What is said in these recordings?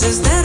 entonces de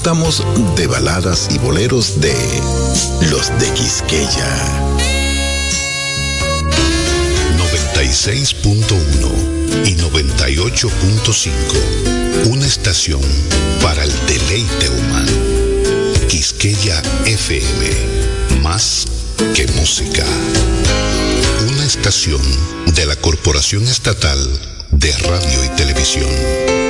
disfrutamos de baladas y boleros de los de Quisqueya. 96.1 y 98.5. Una estación para el deleite humano. Quisqueya FM. Más que música. Una estación de la Corporación Estatal de Radio y Televisión.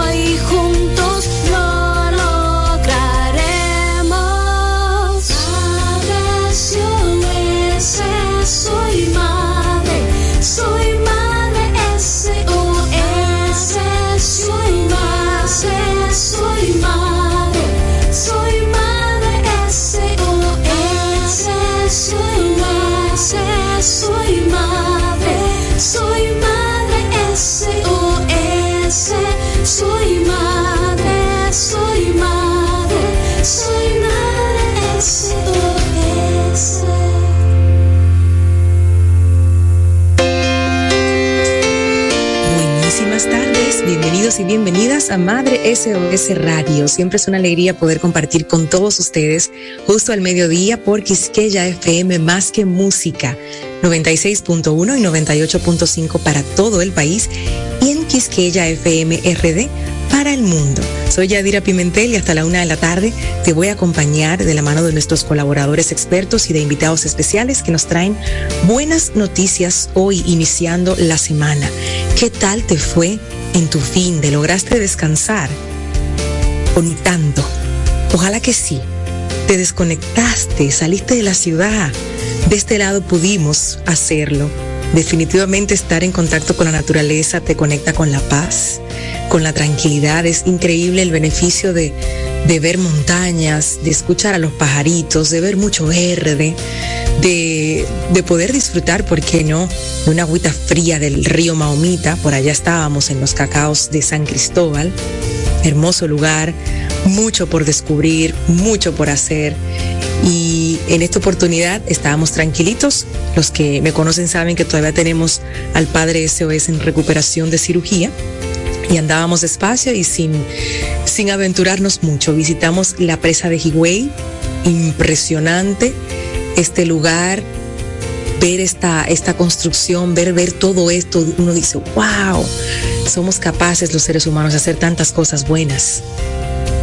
bienvenidos y bienvenidas a Madre SOS Radio. Siempre es una alegría poder compartir con todos ustedes justo al mediodía por Quisqueya FM más que música 96.1 y 98.5 para todo el país y en Quisqueya FM RD para el mundo. Soy Yadira Pimentel y hasta la una de la tarde te voy a acompañar de la mano de nuestros colaboradores expertos y de invitados especiales que nos traen buenas noticias hoy iniciando la semana. ¿Qué tal te fue en tu fin de lograste descansar? O tanto. Ojalá que sí. Te desconectaste, saliste de la ciudad. De este lado pudimos hacerlo. Definitivamente estar en contacto con la naturaleza te conecta con la paz, con la tranquilidad. Es increíble el beneficio de, de ver montañas, de escuchar a los pajaritos, de ver mucho verde, de, de poder disfrutar, ¿por qué no?, de una agüita fría del río Mahomita. Por allá estábamos en los cacaos de San Cristóbal. Hermoso lugar, mucho por descubrir, mucho por hacer. Y en esta oportunidad estábamos tranquilitos. Los que me conocen saben que todavía tenemos al padre SOS en recuperación de cirugía y andábamos despacio y sin, sin aventurarnos mucho. Visitamos la presa de Higüey, impresionante este lugar, ver esta, esta construcción, ver, ver todo esto, uno dice, wow, somos capaces los seres humanos de hacer tantas cosas buenas.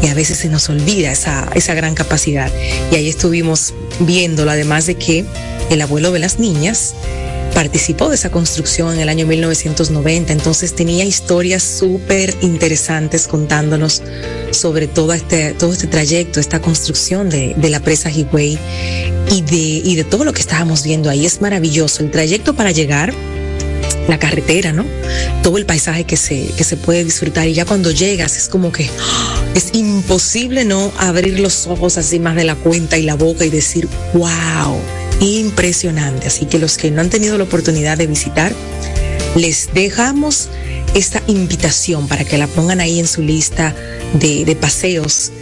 Y a veces se nos olvida esa, esa gran capacidad. Y ahí estuvimos viéndolo, además de que el abuelo de las niñas participó de esa construcción en el año 1990, entonces tenía historias súper interesantes contándonos sobre todo este, todo este trayecto, esta construcción de, de la presa Higüey y de, y de todo lo que estábamos viendo ahí. Es maravilloso el trayecto para llegar la carretera, ¿no? Todo el paisaje que se, que se puede disfrutar y ya cuando llegas es como que ¡ah! es imposible no abrir los ojos así más de la cuenta y la boca y decir, wow, impresionante. Así que los que no han tenido la oportunidad de visitar, les dejamos esta invitación para que la pongan ahí en su lista de, de paseos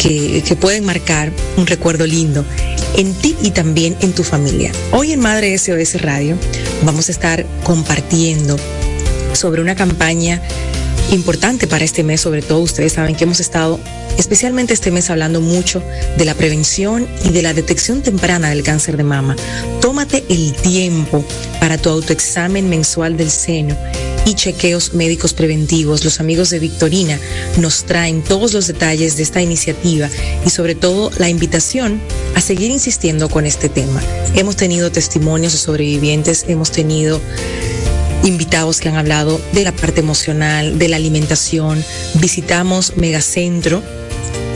que, pueden marcar un recuerdo lindo en ti y también en tu familia. Hoy en Madre SOS Radio vamos a estar compartiendo sobre una campaña importante para este mes, sobre todo ustedes saben que hemos estado especialmente este mes hablando mucho de la prevención y de la detección temprana del cáncer de mama. Tómate el tiempo para tu autoexamen mensual del seno y chequeos médicos preventivos. Los amigos de Victorina nos traen todos los detalles de esta iniciativa y sobre todo la invitación a seguir insistiendo con este tema. Hemos tenido testimonios de sobrevivientes, hemos tenido invitados que han hablado de la parte emocional, de la alimentación. Visitamos Megacentro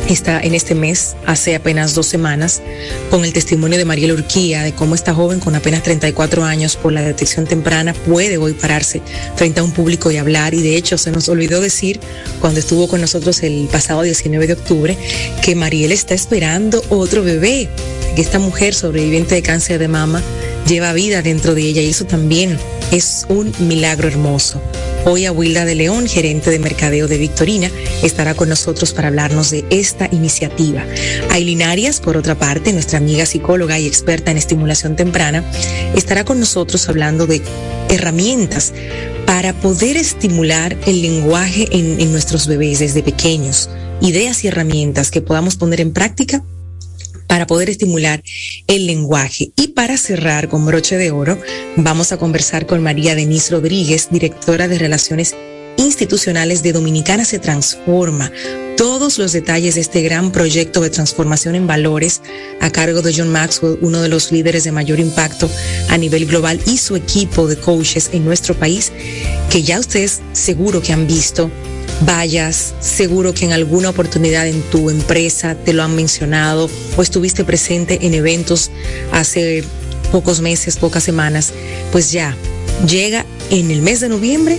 está en este mes, hace apenas dos semanas, con el testimonio de Mariela Urquía, de cómo esta joven con apenas 34 años por la detección temprana puede hoy pararse frente a un público y hablar. Y de hecho se nos olvidó decir cuando estuvo con nosotros el pasado 19 de octubre que Mariela está esperando otro bebé, que esta mujer sobreviviente de cáncer de mama lleva vida dentro de ella y eso también es un milagro hermoso. Hoy Abuilda de León, gerente de mercadeo de Victorina, estará con nosotros para hablarnos de esta iniciativa. Ailin Arias, por otra parte, nuestra amiga psicóloga y experta en estimulación temprana, estará con nosotros hablando de herramientas para poder estimular el lenguaje en, en nuestros bebés desde pequeños, ideas y herramientas que podamos poner en práctica para poder estimular el lenguaje. Y para cerrar con broche de oro, vamos a conversar con María Denise Rodríguez, directora de Relaciones Institucionales de Dominicana Se Transforma. Todos los detalles de este gran proyecto de transformación en valores a cargo de John Maxwell, uno de los líderes de mayor impacto a nivel global y su equipo de coaches en nuestro país, que ya ustedes seguro que han visto vayas, seguro que en alguna oportunidad en tu empresa te lo han mencionado o estuviste presente en eventos hace pocos meses, pocas semanas, pues ya llega en el mes de noviembre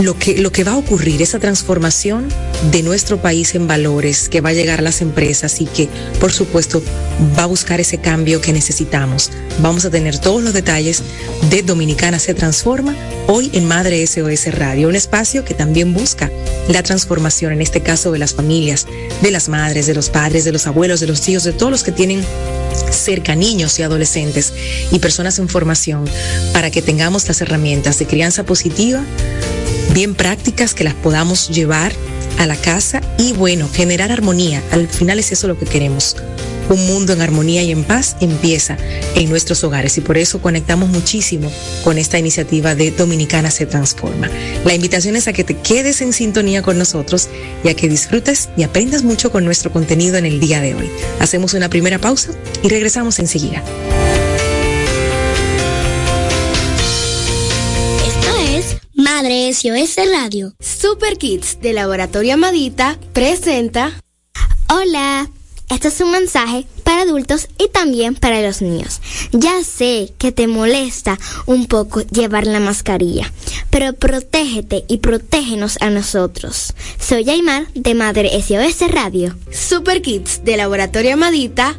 lo que, lo que va a ocurrir, esa transformación de nuestro país en valores que va a llegar a las empresas y que, por supuesto, va a buscar ese cambio que necesitamos. Vamos a tener todos los detalles de Dominicana se transforma hoy en Madre SOS Radio, un espacio que también busca la transformación, en este caso de las familias, de las madres, de los padres, de los abuelos, de los tíos, de todos los que tienen cerca niños y adolescentes y personas en formación para que tengamos las herramientas de crianza positiva bien prácticas que las podamos llevar a la casa y bueno, generar armonía. Al final es eso lo que queremos. Un mundo en armonía y en paz empieza en nuestros hogares y por eso conectamos muchísimo con esta iniciativa de Dominicana se transforma. La invitación es a que te quedes en sintonía con nosotros y a que disfrutes y aprendas mucho con nuestro contenido en el día de hoy. Hacemos una primera pausa y regresamos enseguida. Madre SOS Radio. Super Kids de Laboratorio Amadita presenta. Hola, este es un mensaje para adultos y también para los niños. Ya sé que te molesta un poco llevar la mascarilla, pero protégete y protégenos a nosotros. Soy Aymar de Madre SOS Radio. Super Kids de Laboratorio Amadita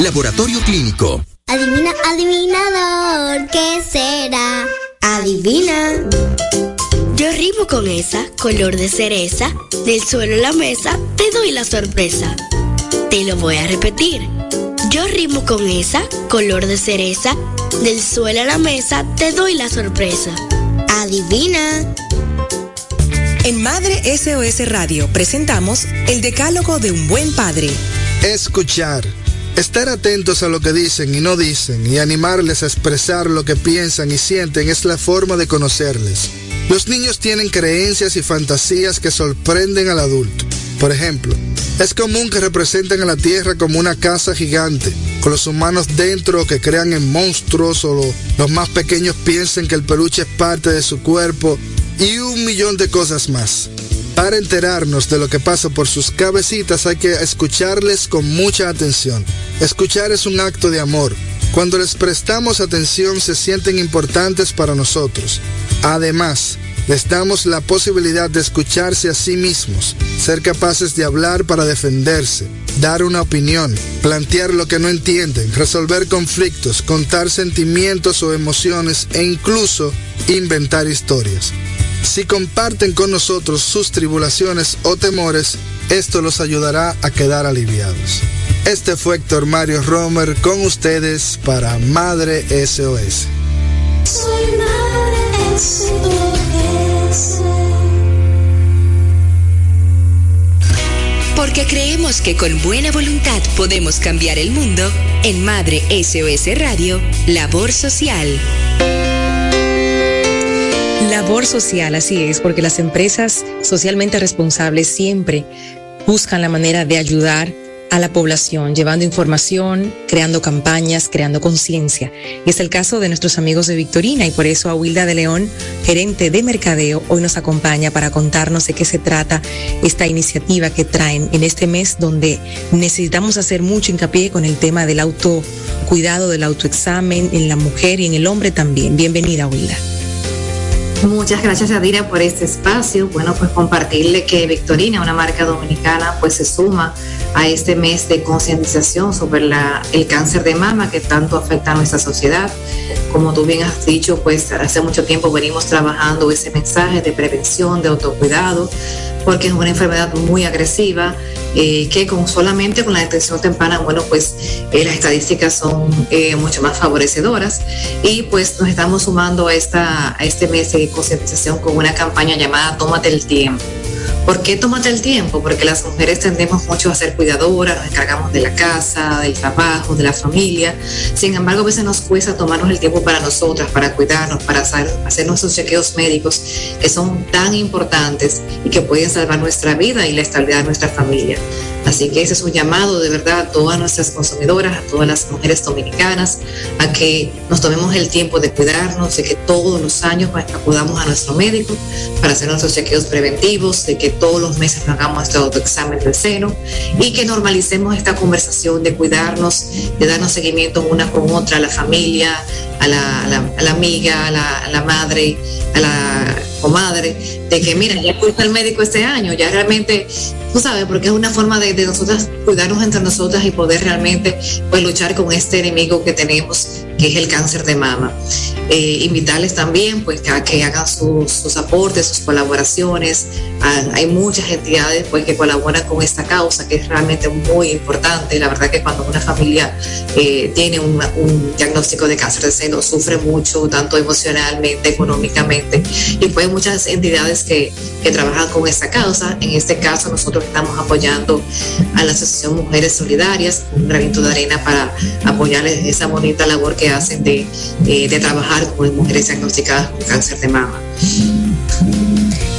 Laboratorio Clínico. Adivina, adivinador, ¿qué será? Adivina. Yo rimo con esa, color de cereza, del suelo a la mesa, te doy la sorpresa. Te lo voy a repetir. Yo rimo con esa, color de cereza, del suelo a la mesa, te doy la sorpresa. Adivina. En Madre SOS Radio presentamos el decálogo de un buen padre. Escuchar. Estar atentos a lo que dicen y no dicen y animarles a expresar lo que piensan y sienten es la forma de conocerles. Los niños tienen creencias y fantasías que sorprenden al adulto. Por ejemplo, es común que representen a la Tierra como una casa gigante, con los humanos dentro que crean en monstruos o los más pequeños piensen que el peluche es parte de su cuerpo y un millón de cosas más. Para enterarnos de lo que pasa por sus cabecitas hay que escucharles con mucha atención. Escuchar es un acto de amor. Cuando les prestamos atención se sienten importantes para nosotros. Además, les damos la posibilidad de escucharse a sí mismos, ser capaces de hablar para defenderse, dar una opinión, plantear lo que no entienden, resolver conflictos, contar sentimientos o emociones e incluso inventar historias. Si comparten con nosotros sus tribulaciones o temores, esto los ayudará a quedar aliviados. Este fue Héctor Mario Romer con ustedes para Madre SOS. Soy Madre SOS. Porque creemos que con buena voluntad podemos cambiar el mundo, en Madre SOS Radio, Labor Social. Labor social, así es, porque las empresas socialmente responsables siempre buscan la manera de ayudar a la población, llevando información, creando campañas, creando conciencia. Y es el caso de nuestros amigos de Victorina y por eso Wilda de León, gerente de mercadeo, hoy nos acompaña para contarnos de qué se trata esta iniciativa que traen en este mes donde necesitamos hacer mucho hincapié con el tema del autocuidado, del autoexamen en la mujer y en el hombre también. Bienvenida, Wilda. Muchas gracias Adira por este espacio. Bueno, pues compartirle que Victorina, una marca dominicana, pues se suma a este mes de concientización sobre la, el cáncer de mama que tanto afecta a nuestra sociedad. Como tú bien has dicho, pues hace mucho tiempo venimos trabajando ese mensaje de prevención, de autocuidado, porque es una enfermedad muy agresiva eh, que con solamente con la detección temprana, bueno, pues eh, las estadísticas son eh, mucho más favorecedoras y pues nos estamos sumando a, esta, a este mes de concientización con una campaña llamada Tómate el tiempo. ¿Por qué tómate el tiempo? Porque las mujeres tendemos mucho a ser cuidadoras, nos encargamos de la casa, del trabajo, de la familia. Sin embargo, a veces nos cuesta tomarnos el tiempo para nosotras, para cuidarnos, para hacer nuestros chequeos médicos, que son tan importantes y que pueden salvar nuestra vida y la estabilidad de nuestra familia. Así que ese es un llamado de verdad a todas nuestras consumidoras, a todas las mujeres dominicanas, a que nos tomemos el tiempo de cuidarnos, de que todos los años acudamos a nuestro médico para hacer nuestros chequeos preventivos, de que todos los meses hagamos este autoexamen del seno y que normalicemos esta conversación de cuidarnos, de darnos seguimiento una con otra, a la familia, a la, amiga, a la, a la madre, a la comadre, de que mira, ya fui al médico este año, ya realmente tú sabes, porque es una forma de, de, nosotras cuidarnos entre nosotras y poder realmente pues, luchar con este enemigo que tenemos, que es el cáncer de mama. Eh, invitarles también pues, a que hagan sus, aportes, sus colaboraciones. Ah, hay muchas entidades pues, que colaboran con esta causa, que es realmente muy importante. La verdad que cuando una familia eh, tiene un, diagnóstico de cáncer de seno, sufre mucho, tanto emocionalmente, económicamente. Y pues hay muchas entidades que, que trabajan con esta causa. En este caso, nosotros estamos apoyando a la Asociación Mujeres Solidarias, un granito de arena para apoyarles esa bonita labor que hacen de, de trabajar con mujeres diagnosticadas con cáncer de mama.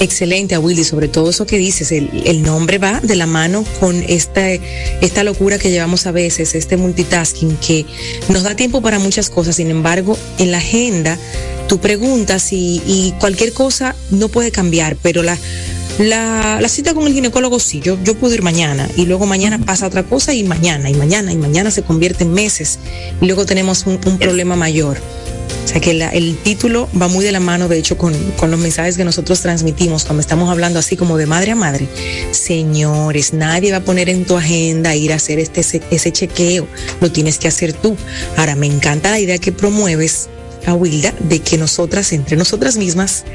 Excelente, Willy, sobre todo eso que dices, el, nombre va de la mano con esta, esta locura que llevamos a veces, este multitasking que nos da tiempo para muchas cosas, sin embargo, en la agenda tú preguntas y cualquier cosa no puede cambiar, pero la, la, la, cita con el ginecólogo sí, yo, yo puedo ir mañana y luego mañana pasa otra cosa y mañana y mañana y mañana se convierte en meses y luego tenemos un, un problema mayor. O sea que el título va muy de la mano, de hecho, con, con, los mensajes que nosotros transmitimos cuando estamos hablando así como de madre a madre. Señores, nadie va a poner en tu agenda ir a hacer este, ese, ese chequeo, lo tienes que hacer tú. Ahora, me encanta la idea que promueves a Wilda de que nosotras, entre nosotras mismas,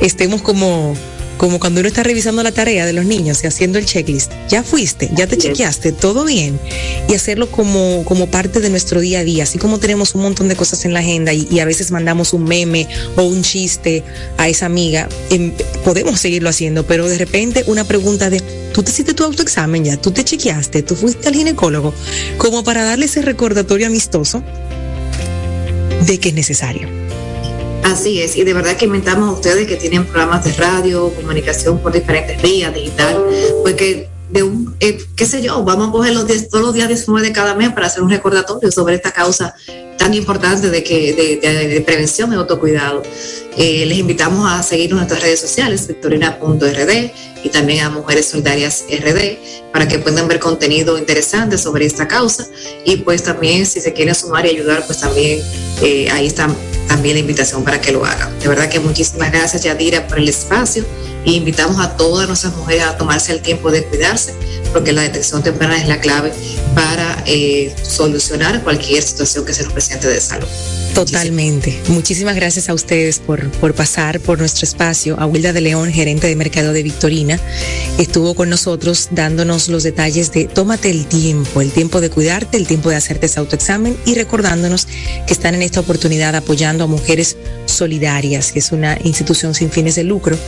estemos como como cuando uno está revisando la tarea de los niños y haciendo el checklist. Ya fuiste, ya te chequeaste, todo bien. Y hacerlo como, como parte de nuestro día a día. Así como tenemos un montón de cosas en la agenda y, a veces mandamos un meme o un chiste a esa amiga, em, podemos seguirlo haciendo, pero de repente una pregunta de, tú te hiciste tu autoexamen ya, tú te chequeaste, tú fuiste al ginecólogo, como para darle ese recordatorio amistoso de que es necesario. Así es, y de verdad que inventamos a ustedes que tienen programas de radio, comunicación por diferentes vías, digital, pues que de un, eh, qué sé yo, vamos a coger los todos los días 19 de cada mes para hacer un recordatorio sobre esta causa tan importante de, que, de, prevención y autocuidado. Eh, les invitamos a seguir nuestras redes sociales, victorina.rd y también a Mujeres Solidarias RD, para que puedan ver contenido interesante sobre esta causa. Y pues también si se quieren sumar y ayudar, pues también eh, ahí están también la invitación para que lo hagan. De verdad que muchísimas gracias Yadira por el espacio e invitamos a todas nuestras mujeres a tomarse el tiempo de cuidarse porque la detección temprana es la clave para eh, solucionar cualquier situación que se nos presente de salud. Totalmente. Muchísimas, gracias a ustedes por, pasar por nuestro espacio. A Wilda de León, gerente de mercado de Victorina, estuvo con nosotros dándonos los detalles de tómate el tiempo, el tiempo de cuidarte, el tiempo de hacerte ese autoexamen y recordándonos que están en esta oportunidad apoyando a mujeres solidarias, que es una institución sin fines de lucro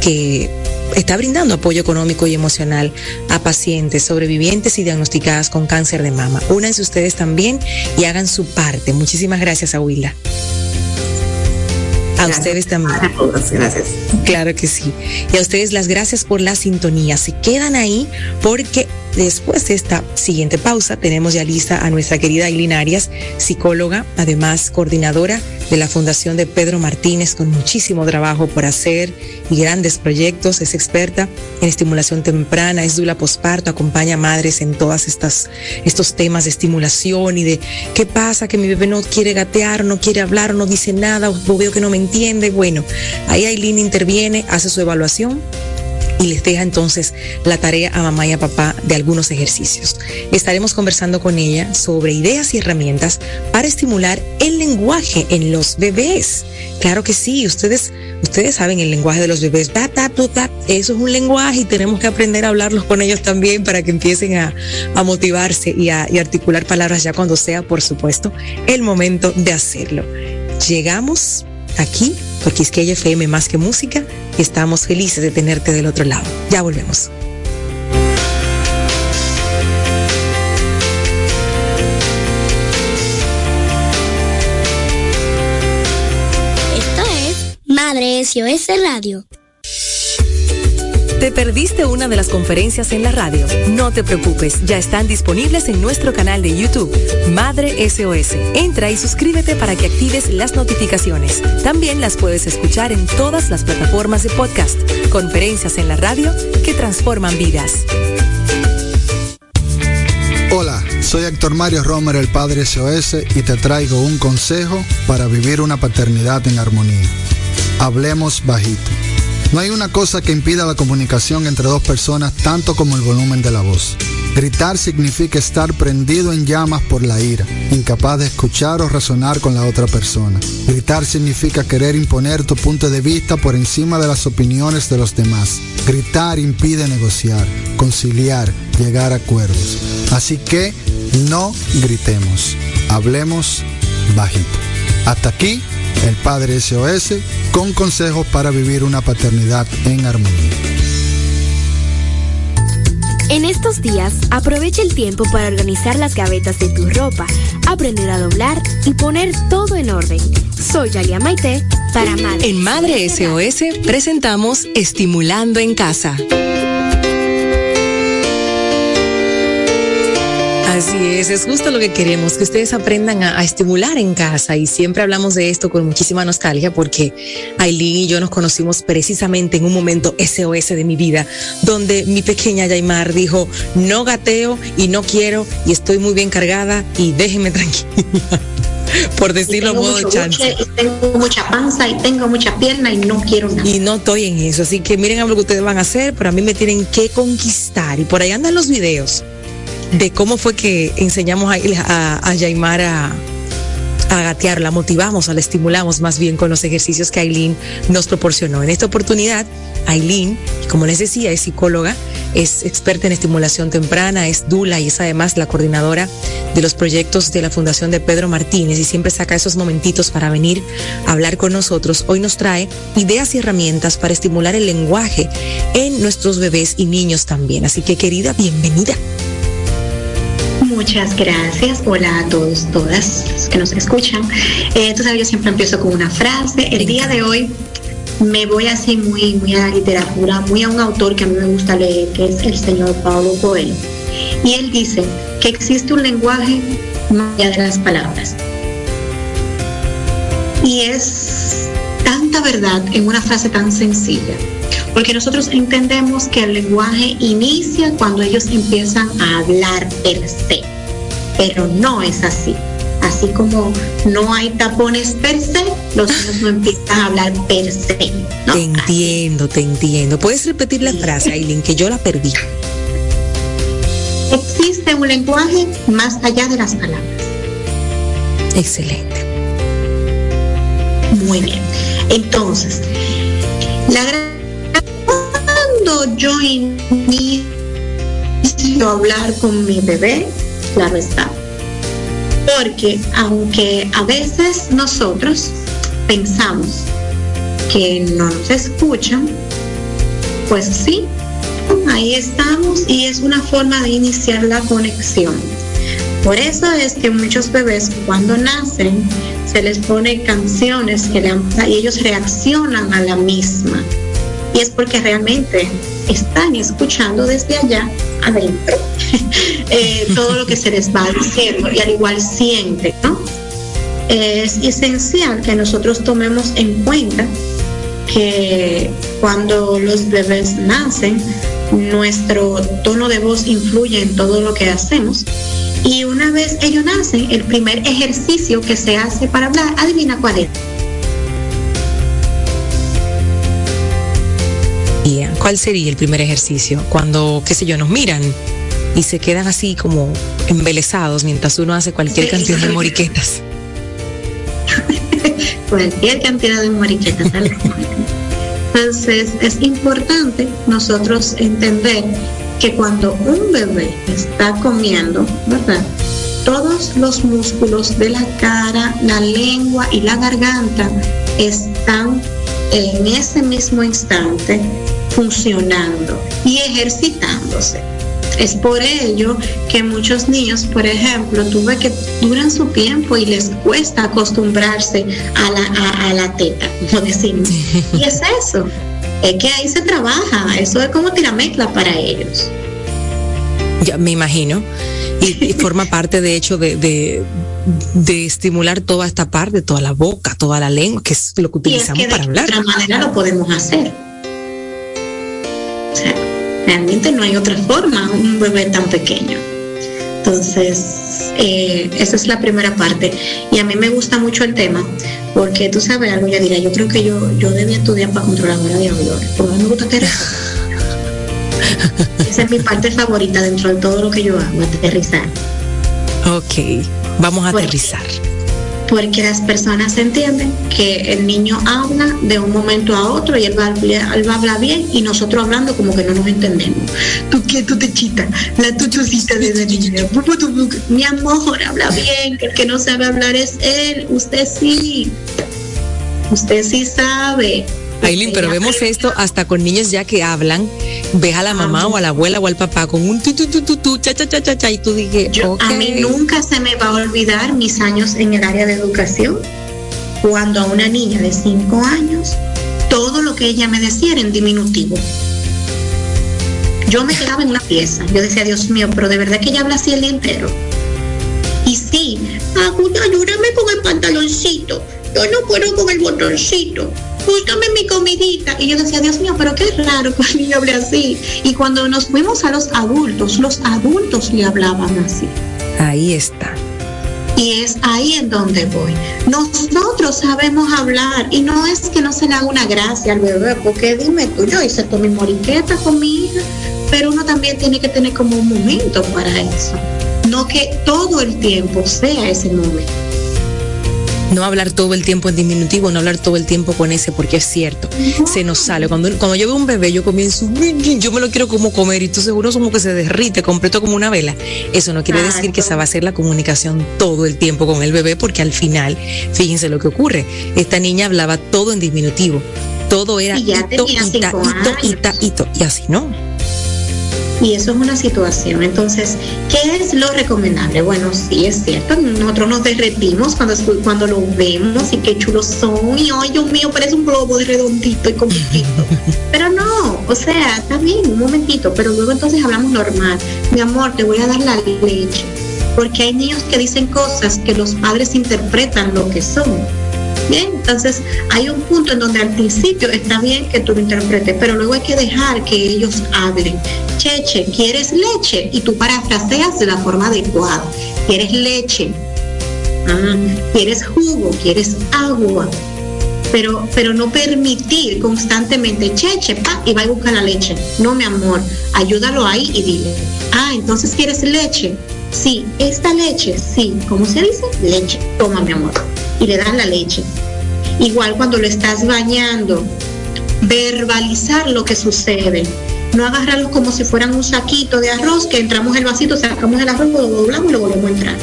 que está brindando apoyo económico y emocional a pacientes sobrevivientes y diagnosticadas con cáncer de mama. Únanse ustedes también y hagan su parte. Muchísimas gracias, A ustedes también. gracias. Claro que sí. Y a ustedes las gracias por la sintonía. Se quedan ahí porque Después de esta siguiente pausa, tenemos ya lista a nuestra querida Aileen Arias, psicóloga, además coordinadora de la Fundación de Pedro Martínez, con muchísimo trabajo por hacer y grandes proyectos. Es experta en estimulación temprana, es dula posparto, acompaña a madres en todas estas estos temas de estimulación y de qué pasa que mi bebé no quiere gatear, no quiere hablar, no dice nada, o veo que no me entiende. Bueno, ahí Aileen interviene, hace su evaluación y les deja entonces la tarea a mamá y a papá de algunos ejercicios. Estaremos conversando con ella sobre ideas y herramientas para estimular el lenguaje en los bebés. Claro que sí, ustedes, ustedes saben el lenguaje de los bebés. Eso es un lenguaje y tenemos que aprender a hablarlos con ellos también para que empiecen a, motivarse y a y articular palabras ya cuando sea, por supuesto, el momento de hacerlo. Llegamos aquí por Quisqueya FM más que música estamos felices de tenerte del otro lado. Ya volvemos. Esto es Madre SOS Radio. ¿Te perdiste una de las conferencias en la radio? No te preocupes, ya están disponibles en nuestro canal de YouTube, Madre SOS. Entra y suscríbete para que actives las notificaciones. También las puedes escuchar en todas las plataformas de podcast, conferencias en la radio que transforman vidas. Hola, soy Héctor Mario Romer, el Padre SOS, y te traigo un consejo para vivir una paternidad en armonía. Hablemos bajito. No hay una cosa que impida la comunicación entre dos personas tanto como el volumen de la voz. Gritar significa estar prendido en llamas por la ira, incapaz de escuchar o razonar con la otra persona. Gritar significa querer imponer tu punto de vista por encima de las opiniones de los demás. Gritar impide negociar, conciliar, llegar a acuerdos. Así que no gritemos, hablemos bajito. Hasta aquí el Padre SOS, con consejos para vivir una paternidad en armonía. En estos días, aprovecha el tiempo para organizar las gavetas de tu ropa, aprender a doblar y poner todo en orden. Soy Yalia Maite para Madre. En Madre SOS presentamos Estimulando en Casa. Así es, es justo lo que queremos, que ustedes aprendan a, estimular en casa y siempre hablamos de esto con muchísima nostalgia porque Aileen y yo nos conocimos precisamente en un momento SOS de mi vida, donde mi pequeña Yaimar dijo, no gateo y no quiero y estoy muy bien cargada y déjenme tranquila. por decirlo modo chance. tengo mucha panza y tengo mucha pierna y no quiero nada. Y no estoy en eso, así que miren a lo que ustedes van a hacer, pero a mí me tienen que conquistar y por ahí andan los videos de cómo fue que enseñamos a, a, a Yaimar a, a gatear, la motivamos, la estimulamos más bien con los ejercicios que Aileen nos proporcionó. En esta oportunidad, Aileen, como les decía, es psicóloga, es experta en estimulación temprana, es Dula y es además la coordinadora de los proyectos de la Fundación de Pedro Martínez y siempre saca esos momentitos para venir a hablar con nosotros. Hoy nos trae ideas y herramientas para estimular el lenguaje en nuestros bebés y niños también. Así que querida, bienvenida. Muchas gracias. Hola a todos, todas los que nos escuchan. Eh, tú sabes, yo siempre empiezo con una frase. El día de hoy me voy así muy, muy a la literatura, muy a un autor que a mí me gusta leer, que es el señor Pablo Coelho. Y él dice que existe un lenguaje más allá de las palabras. Y es tanta verdad en una frase tan sencilla. Porque nosotros entendemos que el lenguaje inicia cuando ellos empiezan a hablar per se, pero no es así. Así como no hay tapones per se, los niños no empiezan a hablar per se. Te entiendo, te entiendo. ¿Puedes repetir la frase, Aileen, que yo la perdí? Existe un lenguaje más allá de las palabras. Excelente. Muy bien. Entonces, yo inicio a hablar con mi bebé, claro está. Porque aunque a veces nosotros pensamos que no nos escuchan, pues sí, ahí estamos y es una forma de iniciar la conexión. Por eso es que muchos bebés cuando nacen se les pone canciones que le y ellos reaccionan a la misma y es porque realmente están escuchando desde allá adentro eh, todo lo que se les va diciendo y al igual siente, ¿no? Es esencial que nosotros tomemos en cuenta que cuando los bebés nacen, nuestro tono de voz influye en todo lo que hacemos. Y una vez ellos nacen, el primer ejercicio que se hace para hablar, adivina cuál es. ¿Cuál sería el primer ejercicio? Cuando, qué sé yo, nos miran y se quedan así como embelesados mientras uno hace cualquier cantidad de moriquetas. cualquier cantidad de moriquetas. Entonces es importante nosotros entender que cuando un bebé está comiendo, ¿verdad? Todos los músculos de la cara, la lengua y la garganta están en ese mismo instante funcionando y ejercitándose. Es por ello que muchos niños, por ejemplo, tuve que duran su tiempo y les cuesta acostumbrarse a la, a, la teta, como decimos. Y es eso, es que ahí se trabaja, eso es como tiramezcla para ellos. Ya me imagino. Y, forma parte, de hecho, de, de, estimular toda esta parte, toda la boca, toda la lengua, que es lo que utilizamos para hablar. De otra manera lo podemos hacer realmente no hay otra forma, un bebé tan pequeño. Entonces, eh, esa es la primera parte. Y a mí me gusta mucho el tema, porque tú sabes algo, ya dirá, yo creo que yo, yo debía estudiar para controladora de aviones, porque a mí me gusta aterrizar. Esa es mi parte favorita dentro de todo lo que yo hago, aterrizar. Ok, vamos a aterrizar porque las personas entienden que el niño habla de un momento a otro y él va, él va a hablar bien y nosotros hablando como que no nos entendemos. Tú qué, tú te chita, la tuchosita de la niña. Mi amor, habla bien, que el que no sabe hablar es él, usted sí. Usted sí sabe. Aileen, pero vemos esto hasta con niños ya que hablan, ves a la mamá o a la abuela o al papá con un tu tu tu tu, tu cha cha cha cha cha y tú dije, a mí nunca se me va a olvidar mis años en el área de educación cuando a una niña de 5 años todo lo que ella me decía era en diminutivo. Yo me quedaba en una pieza. Yo decía, Dios mío, pero de verdad que ella habla así el día entero. Y sí, ayúdame con el pantaloncito. Yo no puedo con el botoncito búscame mi comidita. Y yo decía, Dios mío, pero qué raro que el niño hable así. Y cuando nos fuimos a los adultos, los adultos le hablaban así. Ahí está. Y es ahí en donde voy. Nosotros sabemos hablar y no es que no se le haga una gracia al bebé, porque dime tú, yo hice todo mi moriqueta con mi hija, pero uno también tiene que tener como un momento para eso. No que todo el tiempo sea ese momento. No hablar todo el tiempo en diminutivo, no hablar todo el tiempo con ese, porque es cierto, se nos sale. Cuando, cuando yo veo un bebé, yo comienzo, yo me lo quiero como comer y tú seguro como que se derrite completo como una vela. Eso no quiere decir que esa va a ser la comunicación todo el tiempo con el bebé, porque al final, fíjense lo que ocurre. Esta niña hablaba todo en diminutivo. Todo era Y ya ito, ita, cinco ito, ita, ito, y así, ¿no? Y eso es una situación. Entonces, ¿qué es lo recomendable? Bueno, sí es cierto, nosotros nos derretimos cuando, cuando lo vemos y qué chulos son. Y ay, Dios mío, parece un globo de redondito y completito. pero no, o sea, está bien, un momentito, pero luego entonces hablamos normal. Mi amor, te voy a dar la leche. Porque hay niños que dicen cosas que los padres interpretan lo que son. Bien, entonces hay un punto en donde al principio está bien que tú lo interpretes, pero luego hay que dejar que ellos hablen. Cheche, ¿quieres leche? Y tú parafraseas de la forma adecuada. ¿Quieres leche? Ah, ¿Quieres jugo? ¿Quieres agua? Pero, pero no permitir constantemente, cheche, pa, y va a buscar la leche. No, mi amor, ayúdalo ahí y dile, ah, entonces quieres leche. Sí, esta leche, sí, ¿cómo se dice? Leche. Toma, mi amor. Y le das la leche. Igual cuando lo estás bañando, verbalizar lo que sucede. No agarrarlo como si fueran un saquito de arroz, que entramos el vasito, sacamos el arroz, lo doblamos y lo volvemos a entrar.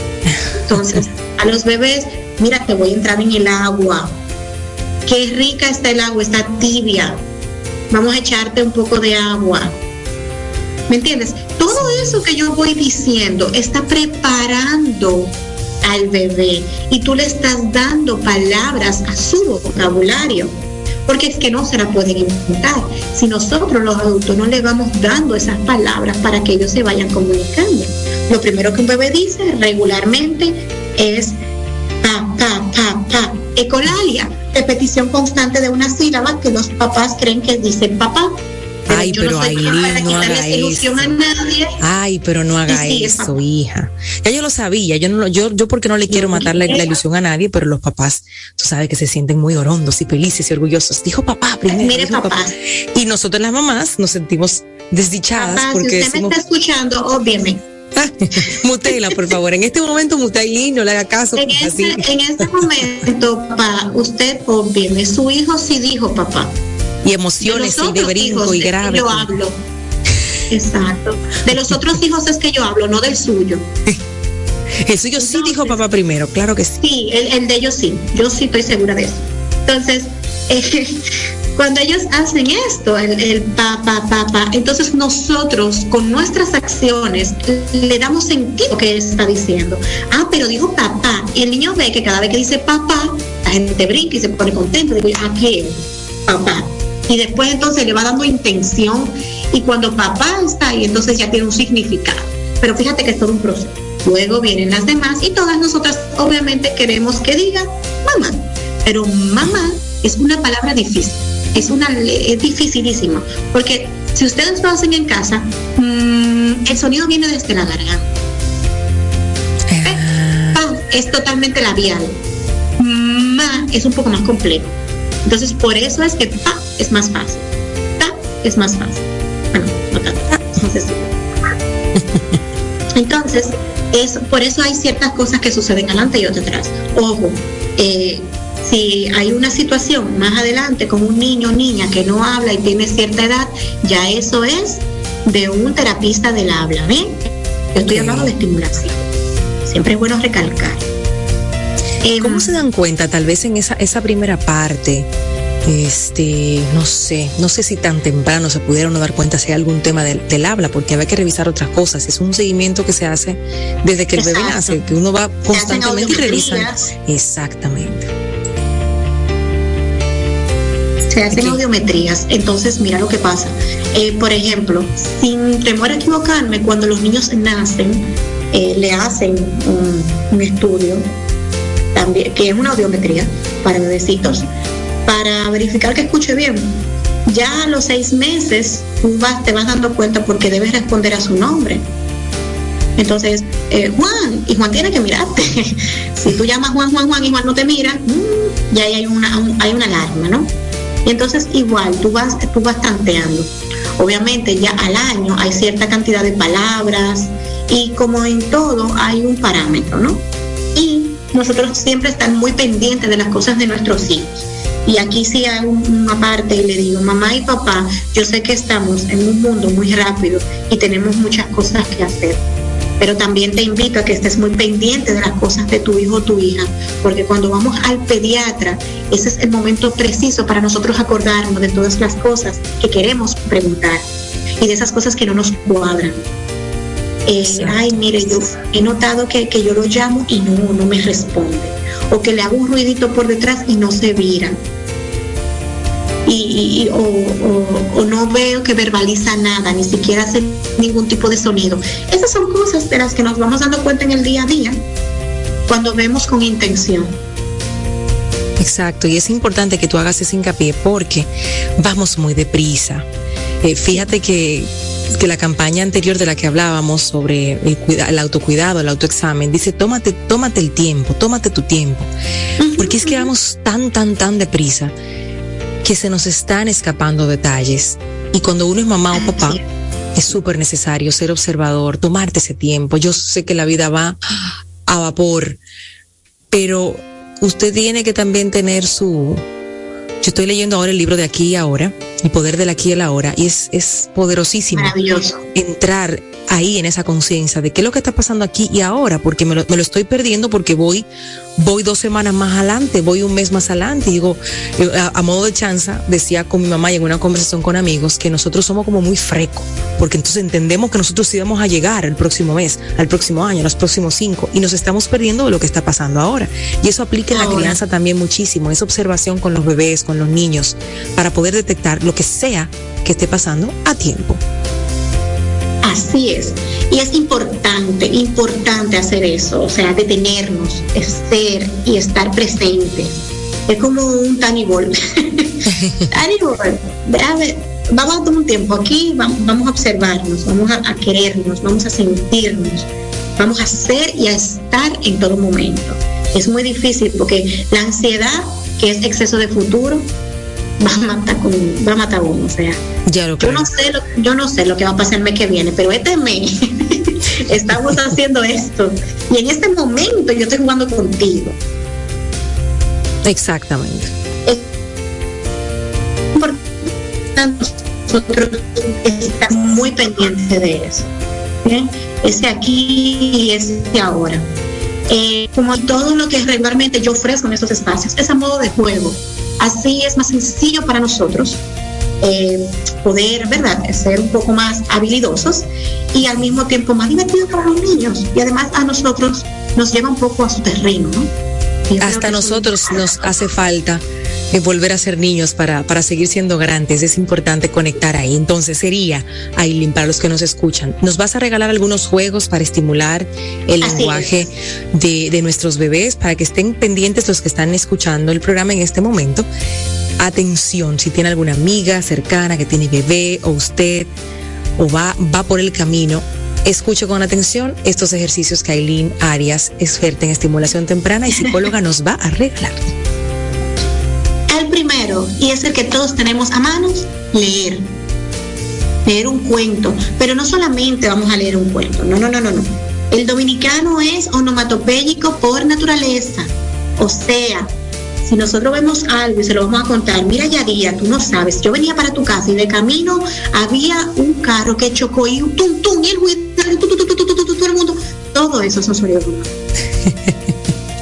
Entonces, a los bebés, mira, te voy a entrar en el agua. Qué rica está el agua, está tibia. Vamos a echarte un poco de agua. ¿Me entiendes? Todo eso que yo voy diciendo está preparando al bebé y tú le estás dando palabras a su vocabulario. Porque es que no se la pueden inventar. Si nosotros los adultos no le vamos dando esas palabras para que ellos se vayan comunicando. Lo primero que un bebé dice regularmente es pa, pa, pa, pa. Ecolalia, repetición constante de una sílaba que los papás creen que dicen papá. Pero Ay, yo pero no soy Aileen, quien para no haga ilusión eso. a nadie. Ay, pero no haga sí, es eso, hija. Ya yo lo sabía, yo no, lo- yo, yo porque no le quiero matar la, la ilusión a nadie, pero los papás, tú sabes que se sienten muy orondos y felices y orgullosos. Dijo papá primero. Mire, papá. Y nosotros las mamás nos sentimos desdichadas Papá, si porque usted me está escuchando, óbvieme. mutela, por favor. En este momento, Mutailín, no le haga caso. En este, en este momento, papá, usted óbvieme. Su hijo sí dijo papá. Y emociones, los y de brinco, y grave. Yo hablo. Exacto. De los otros hijos es que yo hablo, no del suyo. El suyo sí dijo papá primero, claro que sí. Sí, el, el de ellos sí. Yo sí estoy segura de eso. Entonces, eh, cuando ellos hacen esto, el, el pa, pa, pa, pa, entonces nosotros con nuestras acciones le damos sentido que está diciendo. Ah, pero dijo papá. Y el niño ve que cada vez que dice papá, la gente brinca y se pone contento. Digo, ¿a qué? Papá. Y después entonces le va dando intención y cuando papá está ahí, entonces ya tiene un significado. Pero fíjate que es todo un proceso. Luego vienen las demás y todas nosotras obviamente queremos que diga mamá. Pero mamá es una palabra difícil. Es una es dificilísima. Porque si ustedes lo hacen en casa, mmm, el sonido viene desde la garganta. ¿Eh? Pa es totalmente labial. Ma es un poco más complejo. Entonces, por eso es que pa es más fácil. Ta es más fácil. Bueno, no tanto, es más sencillo. Entonces, es, por eso hay ciertas cosas que suceden adelante y otras atrás. Ojo, eh, si hay una situación más adelante con un niño o niña que no habla y tiene cierta edad, ya eso es de un terapista del habla, ¿ven? Yo estoy hablando de estimulación. Siempre es bueno recalcar. Em, ¿Cómo se dan cuenta, tal vez en esa, esa primera parte? Este, no sé, no sé si tan temprano se pudieron dar cuenta si hay algún tema del, del habla, porque había que revisar otras cosas. Es un seguimiento que se hace desde que el bebé nace, que uno va constantemente y revisa. Exactamente. se hacen audiometrías. Entonces, mira lo que pasa. Eh, por ejemplo, sin temor a equivocarme, cuando los niños nacen, eh, le hacen un, un estudio, también, que es una audiometría para bebecitos, para verificar que escuche bien. Ya a los seis meses tú vas, te vas dando cuenta porque debes responder a su nombre. Entonces, eh, Juan, y Juan tiene que mirarte. si tú llamas Juan, Juan, Juan y Juan no te mira, mm, ya hay una, un- hay una alarma, ¿no? Y entonces igual, tú vas, tú vas tanteando. Obviamente ya al año hay cierta cantidad de palabras y como en todo hay un parámetro, ¿no? Y nosotros siempre estamos muy pendientes de las cosas de nuestros hijos. Y aquí sí hago una parte y le digo, mamá y papá, yo sé que estamos en un mundo muy rápido y tenemos muchas cosas que hacer. Pero también te invito a que estés muy pendiente de las cosas de tu hijo o tu hija, porque cuando vamos al pediatra, ese es el momento preciso para nosotros acordarnos de todas las cosas que queremos preguntar y de esas cosas que no nos cuadran. Eh, ay, mire, yo he notado que, que yo lo llamo y no, no me responde. O que le hago un ruidito por detrás y no se vira. Y, o, no veo que verbaliza nada, ni siquiera hace ningún tipo de sonido. Esas son cosas de las que nos vamos dando cuenta en el día a día cuando vemos con intención. Exacto, y es importante que tú hagas ese hincapié porque vamos muy deprisa. Eh, fíjate que, que la campaña anterior de la que hablábamos sobre el, el, autocuidado, el autoexamen, dice, tómate, tómate el tiempo, tómate tu tiempo. Porque es que vamos tan, tan, tan deprisa que se nos están escapando detalles. Y cuando uno es mamá o papá, es súper necesario ser observador, tomarte ese tiempo. Yo sé que la vida va a vapor, pero usted tiene que también tener su... Yo estoy leyendo ahora el libro de aquí y ahora, el poder del aquí y el ahora, y es, es poderosísimo. Maravilloso. Entrar ahí en esa conciencia de qué es lo que está pasando aquí y ahora, porque me lo, me lo, estoy perdiendo porque voy, voy dos semanas más adelante, voy un mes más adelante. Y digo, a, a, modo de chanza, decía con mi mamá y en una conversación con amigos que nosotros somos como muy frecos, porque entonces entendemos que nosotros íbamos a llegar el próximo mes, al próximo año, los próximos cinco, y nos estamos perdiendo de lo que está pasando ahora. Y eso aplica en la crianza también muchísimo, esa observación con los bebés, con los niños, para poder detectar lo que sea que esté pasando a tiempo. Así es. Y es importante, importante hacer eso, o sea, detenernos, ser y estar presentes. Es como un tiny ball. Vamos a tomar un tiempo aquí, vamos, a observarnos, vamos a, querernos, vamos a sentirnos, vamos a ser y a estar en todo momento. Es muy difícil porque la ansiedad, que es exceso de futuro, va a matar con, va a matar uno, o sea. Ya lo yo no sé lo, yo no sé lo que va a pasar el mes que viene, pero este mes estamos haciendo esto y en este momento yo estoy jugando contigo. Exactamente. Es importante nosotros estamos muy pendientes de eso. ¿bien? Ese aquí y ese ahora. Eh, como todo lo que regularmente yo ofrezco en estos espacios, es a modo de juego. Así es más sencillo para nosotros eh, poder, ¿verdad?, ser un poco más habilidosos y al mismo tiempo más divertido para los niños. Y además a nosotros nos lleva un poco a su terreno, ¿no? Hasta nosotros nos hace falta eh, volver a ser niños para, para seguir siendo grandes. Es importante conectar ahí. Entonces sería, Aileen, para los que nos escuchan, nos vas a regalar algunos juegos para estimular el Así lenguaje de, de, nuestros bebés, para que estén pendientes los que están escuchando el programa en este momento. Atención, si tiene alguna amiga cercana que tiene bebé o usted o va, va por el camino, Escuche con atención estos ejercicios que Aileen Arias, experta en estimulación temprana y psicóloga, nos va a regalar. Primero, y es el que todos tenemos a manos, leer. Leer un cuento, pero no solamente vamos a leer un cuento, no, no, no, no, no. El dominicano es onomatopéyico por naturaleza, o sea, si nosotros vemos algo y se lo vamos a contar, mira Yadía, tú no sabes, yo venía para tu casa y de camino había un carro que chocó y un tum tum y el todo el mundo, todo eso son sonidos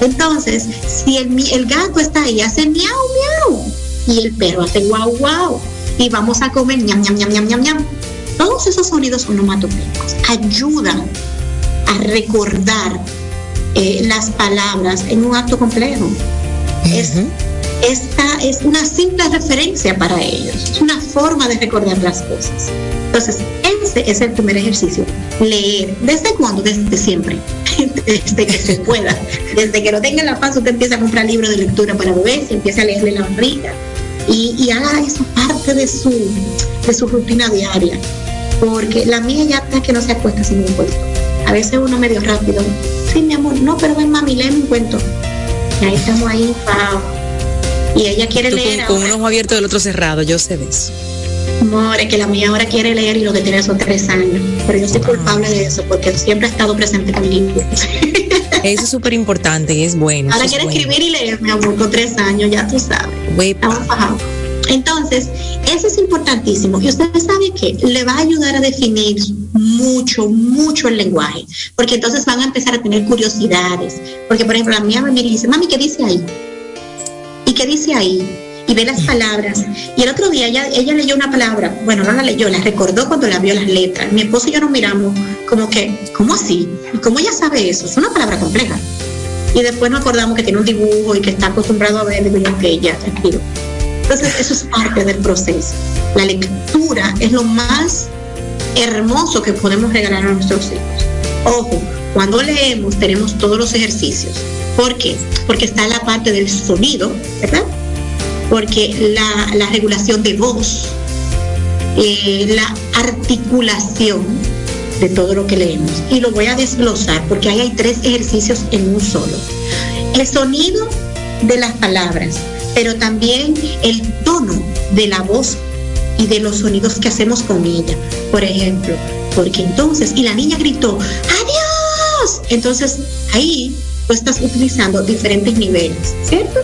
Entonces, si el, el, gato está ahí, hace miau, miau, y el perro hace guau, guau, y vamos a comer ñam, ñam, ñam, ñam, ñam, ñam. Todos esos sonidos onomatopéicos ayudan a recordar eh, las palabras en un acto complejo. Es, esta es una simple referencia para ellos, es una forma de recordar las cosas. Entonces, ese es el primer ejercicio, leer. ¿Desde cuándo? Desde siempre, desde que se pueda. Desde que lo tenga en la paz, usted empieza a comprar libros de lectura para bebés y empieza a leerle la barriga y, y haga eso parte de su, de su rutina diaria. Porque la mía ya está que no se acuesta sin un cuento. A veces uno medio rápido, sí, mi amor, no, pero ven, mami, léeme un cuento y ahí estamos ahí, wow. Y ella quiere Tú leer. Con, con un ojo abierto y el otro cerrado, yo sé de eso. Amor, es que la mía ahora quiere leer y lo que tiene son tres años. Pero yo soy culpable de eso porque siempre he estado presente con libros. Eso es súper importante y es bueno. Ahora quiere escribir y leer, mi amor, con tres años, ya tú sabes. Estamos bajados. Entonces, eso es importantísimo. Y usted sabe que le va a ayudar a definir mucho, mucho el lenguaje. Porque entonces van a empezar a tener curiosidades. Porque, por ejemplo, la mía me dice, mami, ¿qué dice ahí? ¿Y qué dice ahí? Y ve las palabras. Y el otro día ella, leyó una palabra, bueno, no la leyó, la recordó cuando la vio las letras. Mi esposo y yo nos miramos como que, ¿cómo así? ¿Y cómo ella sabe eso? Es una palabra compleja. Y después nos acordamos que tiene un dibujo y que está acostumbrado a ver, digo que ya, entonces, eso es parte del proceso. La lectura es lo más hermoso que podemos regalar a nuestros hijos. Ojo, cuando leemos tenemos todos los ejercicios. ¿Por qué? Porque está la parte del sonido, ¿verdad? Porque la, regulación de voz, eh, la articulación de todo lo que leemos. Y lo voy a desglosar porque ahí hay tres ejercicios en un solo. El sonido de las palabras, pero también el tono de la voz y de los sonidos que hacemos con ella. Por ejemplo, porque entonces, y la niña gritó, adiós. Entonces ahí tú estás utilizando diferentes niveles, ¿cierto?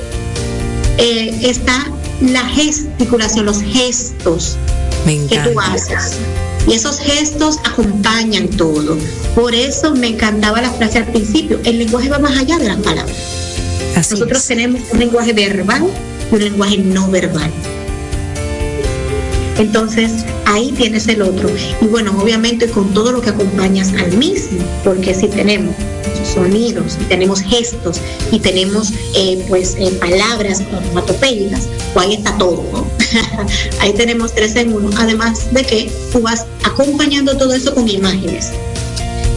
Eh, está la gesticulación, los gestos que tú haces. Y esos gestos acompañan todo. Por eso me encantaba la frase al principio. El lenguaje va más allá de las palabras. Nosotros tenemos un lenguaje verbal y un lenguaje no verbal. Entonces, ahí tienes el otro. Y bueno, obviamente con todo lo que acompañas al mismo, porque si tenemos sonidos, y tenemos gestos y tenemos eh, pues eh, palabras onomatopéicas, pues ahí está todo, ahí tenemos tres en uno, además de que tú vas acompañando todo eso con imágenes.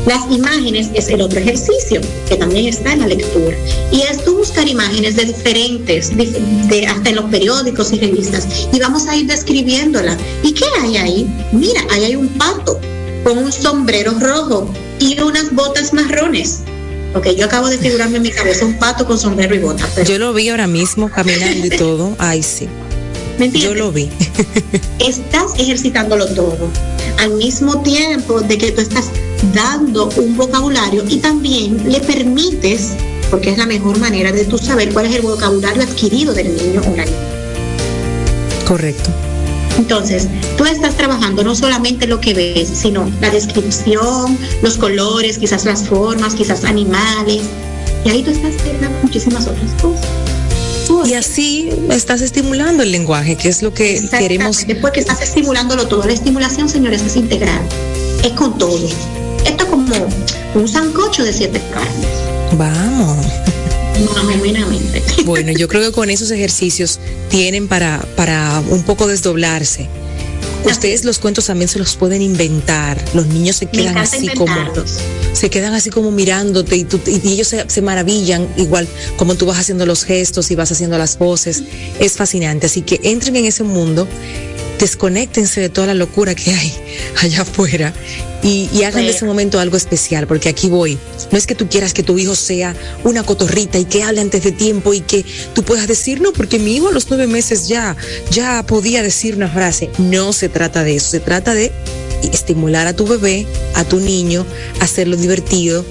Las imágenes es el otro ejercicio que también está en la lectura. Y es tú buscar imágenes de diferentes, de, hasta en los periódicos y revistas. Y vamos a ir describiéndola. ¿Y qué hay ahí? Mira, ahí hay un pato con un sombrero rojo y unas botas marrones. Ok, yo acabo de figurarme en mi cabeza un pato con sombrero y botas. Yo lo vi ahora mismo caminando y todo. Ay, sí. Yo lo vi. estás ejercitándolo todo. Al mismo tiempo de que tú estás dando un vocabulario y también le permites, porque es la mejor manera de tú saber cuál es el vocabulario adquirido del niño o la niña. Correcto. Entonces, tú estás trabajando no solamente lo que ves, sino la descripción, los colores, quizás las formas, quizás animales. Y ahí tú estás viendo muchísimas otras cosas. Y así estás estimulando el lenguaje, que es lo que queremos. Porque estás estimulándolo todo. La estimulación, señores, es integral. Es con todo. Esto es como un sancocho de siete carnes. Vamos. No, bueno, yo creo que con esos ejercicios tienen para, para un poco desdoblarse. Ustedes los cuentos también se los pueden inventar. Los niños se quedan así como se quedan así como mirándote y, y ellos se, se, maravillan igual como tú vas haciendo los gestos y vas haciendo las voces. Es fascinante. Así que entren en ese mundo desconéctense de toda la locura que hay allá afuera y, hagan de ese momento algo especial, porque aquí voy. No es que tú quieras que tu hijo sea una cotorrita y que hable antes de tiempo y que tú puedas decir, no, porque mi hijo a los nueve meses ya, ya podía decir una frase. No se trata de eso, se trata de estimular a tu bebé, a tu niño, hacerlo divertido,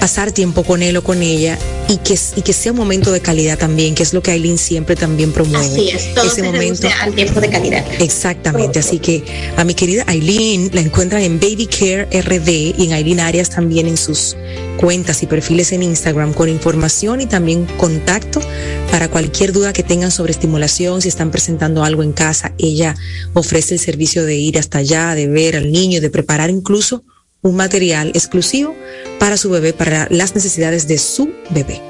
pasar tiempo con él o con ella y que, y que sea un momento de calidad también, que es lo que Aileen siempre también promueve. Así es, todo ese momento al tiempo de calidad. Exactamente, así que a mi querida Aileen la encuentran en Baby Care RD y en Aileen Arias también en sus cuentas y perfiles en Instagram con información y también contacto para cualquier duda que tengan sobre estimulación, si están presentando algo en casa, ella ofrece el servicio de ir hasta allá, de ver al niño, de preparar incluso un material exclusivo para su bebé, para las necesidades de su bebé.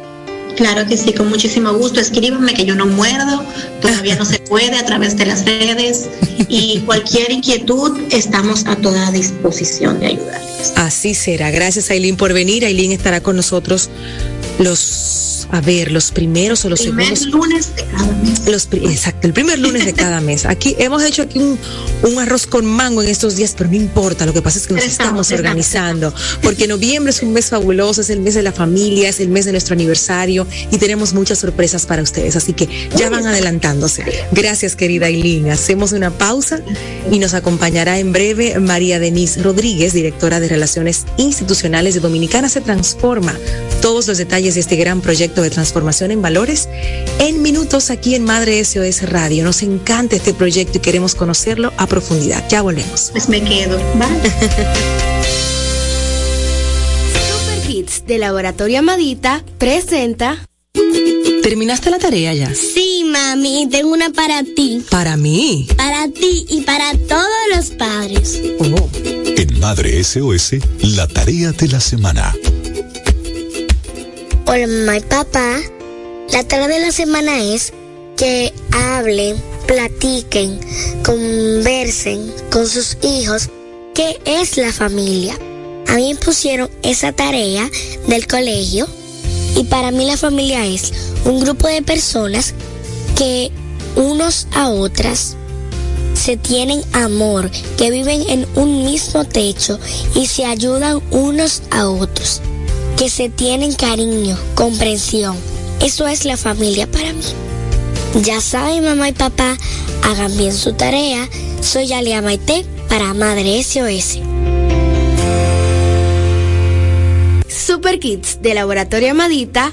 Claro que sí, con muchísimo gusto. Escríbanme que yo no muerdo, todavía no se puede a través de las redes y cualquier inquietud estamos a toda disposición de ayudarles. Así será. Gracias Aileen por venir. Aileen estará con nosotros los a ver, los primeros o los primer segundos. lunes de cada mes. Los, exacto, el primer lunes de cada mes. Aquí hemos hecho aquí un, un, arroz con mango en estos días, pero no importa, lo que pasa es que nos estamos, estamos organizando, porque noviembre es un mes fabuloso, es el mes de la familia, es el mes de nuestro aniversario y tenemos muchas sorpresas para ustedes, así que ya van adelantándose. Gracias, querida Eileen. Hacemos una pausa y nos acompañará en breve María Denise Rodríguez, directora de Relaciones Institucionales de Dominicana Se Transforma. Todos los detalles de este gran proyecto de transformación en valores en minutos aquí en Madre SOS Radio. Nos encanta este proyecto y queremos conocerlo a profundidad. Ya volvemos. Pues me quedo. Bye. Super Kids de Laboratorio Amadita presenta. ¿Terminaste la tarea ya? Sí, mami, tengo una para ti. ¿Para mí? Para ti y para todos los padres. Oh. En Madre SOS, la tarea de la semana. Hola mamá y papá. La tarea de la semana es que hablen, platiquen, conversen con sus hijos qué es la familia. A mí me pusieron esa tarea del colegio y para mí la familia es un grupo de personas que unos a otras se tienen amor, que viven en un mismo techo y se ayudan unos a otros que se tienen cariño, comprensión. Eso es la familia para mí. Ya saben, mamá y papá, hagan bien su tarea. Soy Alia Maite para Madre SOS. Super Kids de Laboratorio Amadita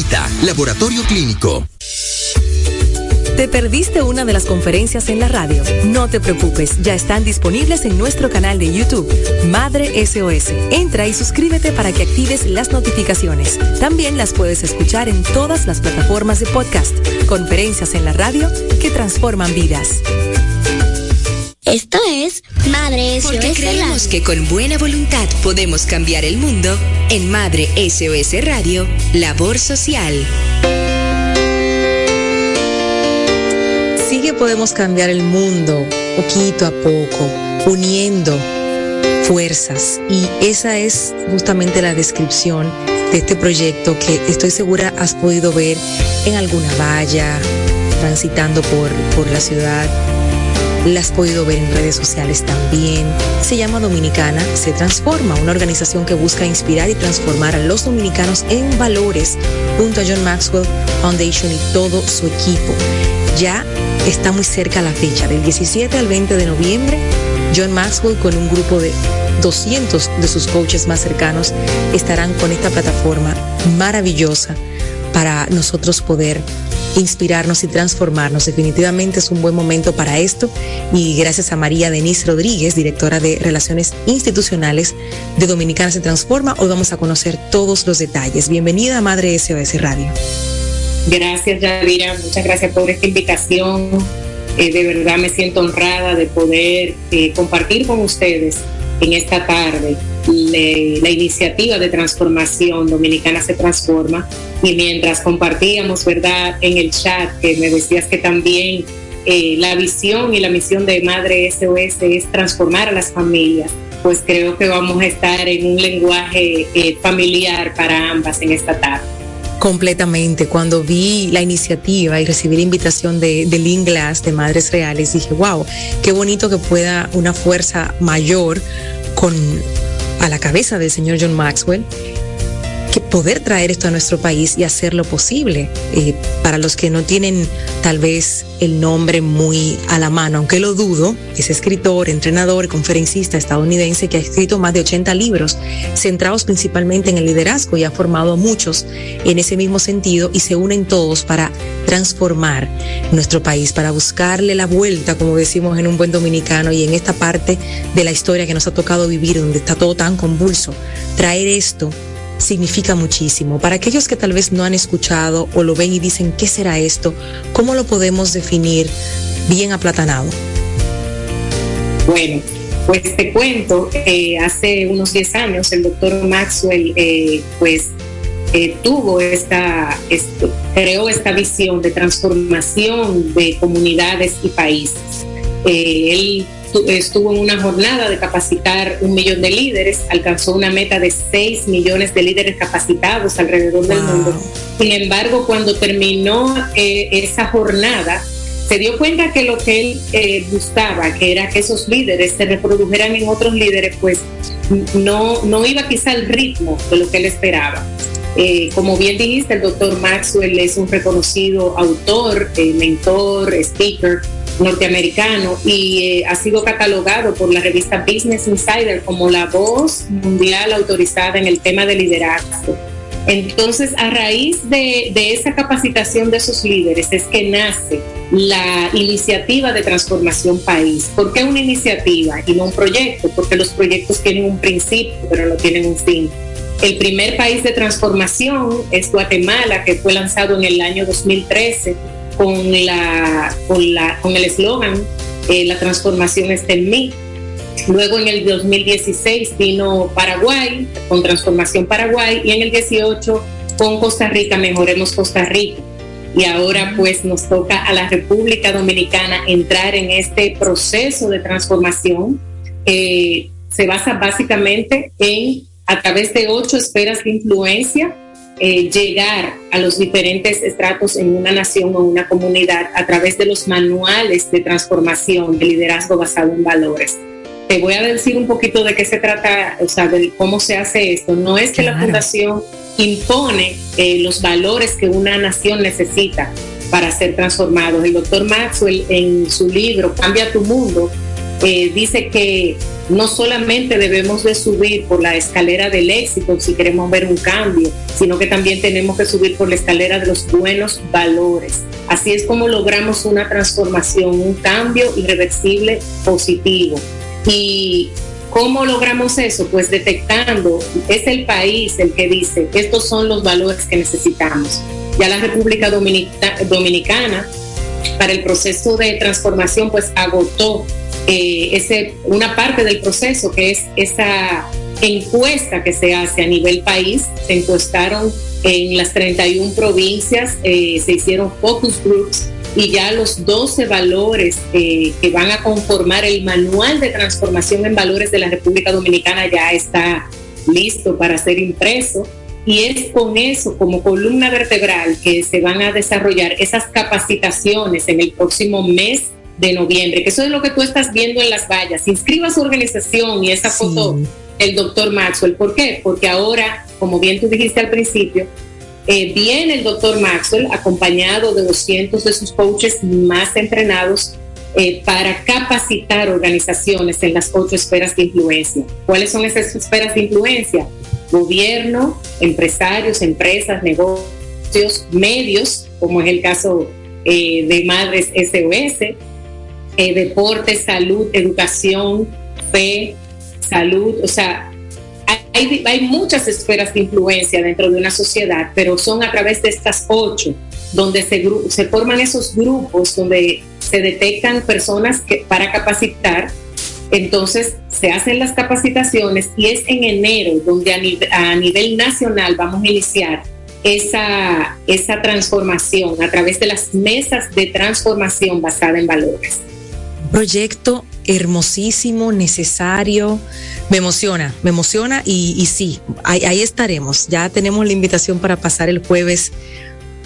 laboratorio clínico. ¿Te perdiste una de las conferencias en la radio? No te preocupes, ya están disponibles en nuestro canal de YouTube, Madre SOS. Entra y suscríbete para que actives las notificaciones. También las puedes escuchar en todas las plataformas de podcast, conferencias en la radio que transforman vidas. Esto es Madre SOS Porque creemos que con buena voluntad podemos cambiar el mundo. En Madre SOS Radio, Labor Social. Sí que podemos cambiar el mundo poquito a poco, uniendo fuerzas. Y esa es justamente la descripción de este proyecto que estoy segura has podido ver en alguna valla, transitando por, por la ciudad la has podido ver en redes sociales también. Se llama Dominicana Se Transforma, una organización que busca inspirar y transformar a los dominicanos en valores junto a John Maxwell Foundation y todo su equipo. Ya está muy cerca la fecha, del 17 al 20 de noviembre, John Maxwell con un grupo de 200 de sus coaches más cercanos estarán con esta plataforma maravillosa para nosotros poder inspirarnos y transformarnos. Definitivamente es un buen momento para esto y gracias a María Denise Rodríguez, directora de Relaciones Institucionales de Dominicana Se Transforma, hoy vamos a conocer todos los detalles. Bienvenida a Madre SOS Radio. Gracias, Yadira. Muchas gracias por esta invitación. Eh, de verdad me siento honrada de poder eh, compartir con ustedes en esta tarde le, la iniciativa de transformación Dominicana se transforma y mientras compartíamos, ¿verdad? En el chat que me decías que también eh, la visión y la misión de Madre SOS es transformar a las familias, pues creo que vamos a estar en un lenguaje eh, familiar para ambas en esta tarde. Completamente. Cuando vi la iniciativa y recibí la invitación de, de Lynn Glass de Madres Reales, dije, wow, qué bonito que pueda una fuerza mayor con a la cabeza del señor John Maxwell poder traer esto a nuestro país y hacerlo posible. Eh, para los que no tienen tal vez el nombre muy a la mano, aunque lo dudo, es escritor, entrenador, conferencista estadounidense que ha escrito más de 80 libros centrados principalmente en el liderazgo y ha formado a muchos en ese mismo sentido y se unen todos para transformar nuestro país, para buscarle la vuelta, como decimos en un buen dominicano y en esta parte de la historia que nos ha tocado vivir, donde está todo tan convulso, traer esto significa muchísimo. Para aquellos que tal vez no han escuchado o lo ven y dicen, ¿qué será esto? ¿Cómo lo podemos definir bien aplatanado? Bueno, pues te cuento, eh, hace unos 10 años el doctor Maxwell eh, pues eh, tuvo esta, creó esta visión de transformación de comunidades y países. él estuvo en una jornada de capacitar un millón de líderes, alcanzó una meta de 6 millones de líderes capacitados alrededor del mundo. Sin embargo, cuando terminó esa jornada, se dio cuenta que lo que él eh, buscaba, que era que esos líderes se reprodujeran en otros líderes, pues no, no iba quizá al ritmo de lo que él esperaba. Eh, como bien dijiste, el doctor Maxwell es un reconocido autor, eh, mentor, speaker norteamericano y ha sido catalogado por la revista Business Insider como la voz mundial autorizada en el tema de liderazgo entonces, a raíz de, esa capacitación de esos líderes es que nace la iniciativa de transformación país. ¿Por qué una iniciativa y no un proyecto? Porque los proyectos tienen un principio, pero no tienen un fin. El primer país de transformación es Guatemala, que fue lanzado en el año 2013 con, la, con, el eslogan eh, La transformación está en mí Luego en el 2016 vino Paraguay con Transformación Paraguay y en el 18 con Costa Rica, Mejoremos Costa Rica. Y ahora pues nos toca a la República Dominicana entrar en este proceso de transformación que se basa básicamente en, a través de ocho esferas de influencia, eh, llegar a los diferentes estratos en una nación o una comunidad a través de los manuales de transformación de liderazgo basado en valores te voy a decir un poquito de qué se trata, o sea, de cómo se hace esto. No es que la fundación impone eh, los valores que una nación necesita para ser transformados. El doctor Maxwell en su libro Cambia tu mundo eh, dice que no solamente debemos de subir por la escalera del éxito si queremos ver un cambio, sino que también tenemos que subir por la escalera de los buenos valores. Así es como logramos una transformación, un cambio irreversible positivo. ¿Y cómo logramos eso? Pues detectando, es el país el que dice, estos son los valores que necesitamos. Ya la República Dominicana, para el proceso de transformación, pues agotó eh, ese, una parte del proceso, que es esa encuesta que se hace a nivel país. Se encuestaron en las 31 provincias, eh, se hicieron focus groups y ya los 12 valores eh, que van a conformar el manual de transformación en valores de la República Dominicana ya está listo para ser impreso. Y es con eso, como columna vertebral, que se van a desarrollar esas capacitaciones en el próximo mes de noviembre, que eso es lo que tú estás viendo en las vallas. Inscriba su organización y esa foto, el doctor Maxwell. ¿Por qué? Porque ahora, como bien tú dijiste al principio, eh, viene el doctor Maxwell acompañado de 200 de sus coaches más entrenados eh, para capacitar organizaciones en las ocho esferas de influencia. ¿Cuáles son esas esferas de influencia? Gobierno, empresarios, empresas, negocios, medios, como es el caso eh, de Madres SOS, deporte, salud, educación, fe, salud, o sea, hay, muchas esferas de influencia dentro de una sociedad, pero son a través de estas ocho donde se, forman esos grupos, donde se detectan personas para capacitar. Entonces se hacen las capacitaciones y es en enero donde a nivel, nacional vamos a iniciar esa transformación a través de las mesas de transformación basada en valores. Proyecto hermosísimo, necesario. Me emociona, me emociona y, sí, ahí, estaremos. Ya tenemos la invitación para pasar el jueves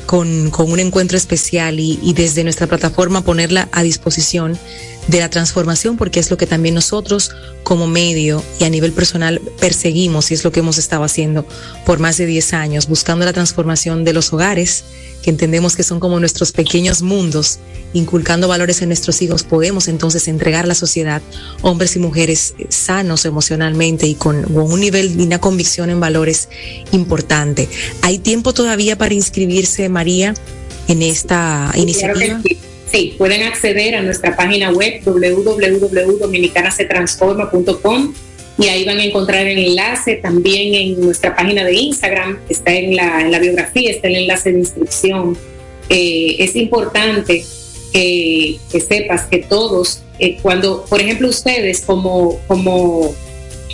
con, un encuentro especial y, desde nuestra plataforma ponerla a disposición de la transformación, porque es lo que también nosotros como medio y a nivel personal perseguimos y es lo que hemos estado haciendo por más de 10 años, buscando la transformación de los hogares que entendemos que son como nuestros pequeños mundos, inculcando valores en nuestros hijos, podemos entonces entregar a la sociedad hombres y mujeres sanos emocionalmente y con, un nivel de una convicción en valores importante. ¿Hay tiempo todavía para inscribirse, María, en esta iniciativa? Sí. pueden acceder a nuestra página web www.dominicanasetransforma.com y ahí van a encontrar el enlace también en nuestra página de Instagram, está en la, en la biografía, está el enlace de inscripción. Eh, es importante que, sepas que todos, eh, cuando, por ejemplo, ustedes como, como,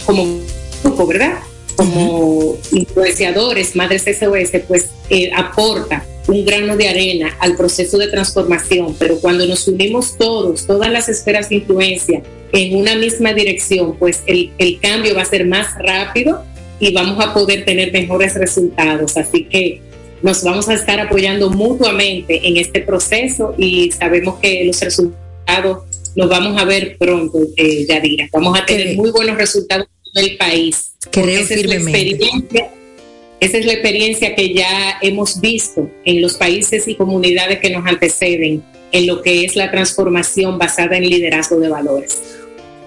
como grupo, ¿verdad? Como influenciadores, madres SOS, pues eh, aporta un grano de arena al proceso de transformación, pero cuando nos unimos todos, todas las esferas de influencia, en una misma dirección, pues el, el cambio va a ser más rápido y vamos a poder tener mejores resultados. Así que nos vamos a estar apoyando mutuamente en este proceso y sabemos que los resultados los vamos a ver pronto, eh, Yadira. Vamos a tener muy buenos resultados del país. Creo esa es, la experiencia, esa es la experiencia que ya hemos visto en los países y comunidades que nos anteceden en lo que es la transformación basada en liderazgo de valores.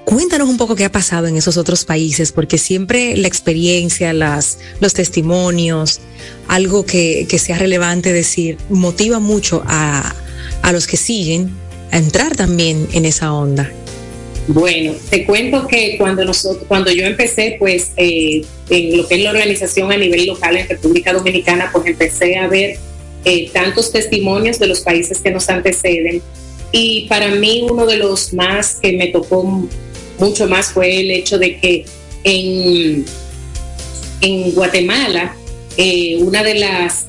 Cuéntanos un poco qué ha pasado en esos otros países, porque siempre la experiencia, los testimonios, algo que, sea relevante decir, motiva mucho a, los que siguen a entrar también en esa onda. Bueno, te cuento que cuando nosotros, cuando yo empecé, pues, eh, en lo que es la organización a nivel local en República Dominicana, pues empecé a ver eh, tantos testimonios de los países que nos anteceden. Y para mí uno de los más que me tocó mucho más fue el hecho de que en, en Guatemala, eh, una de las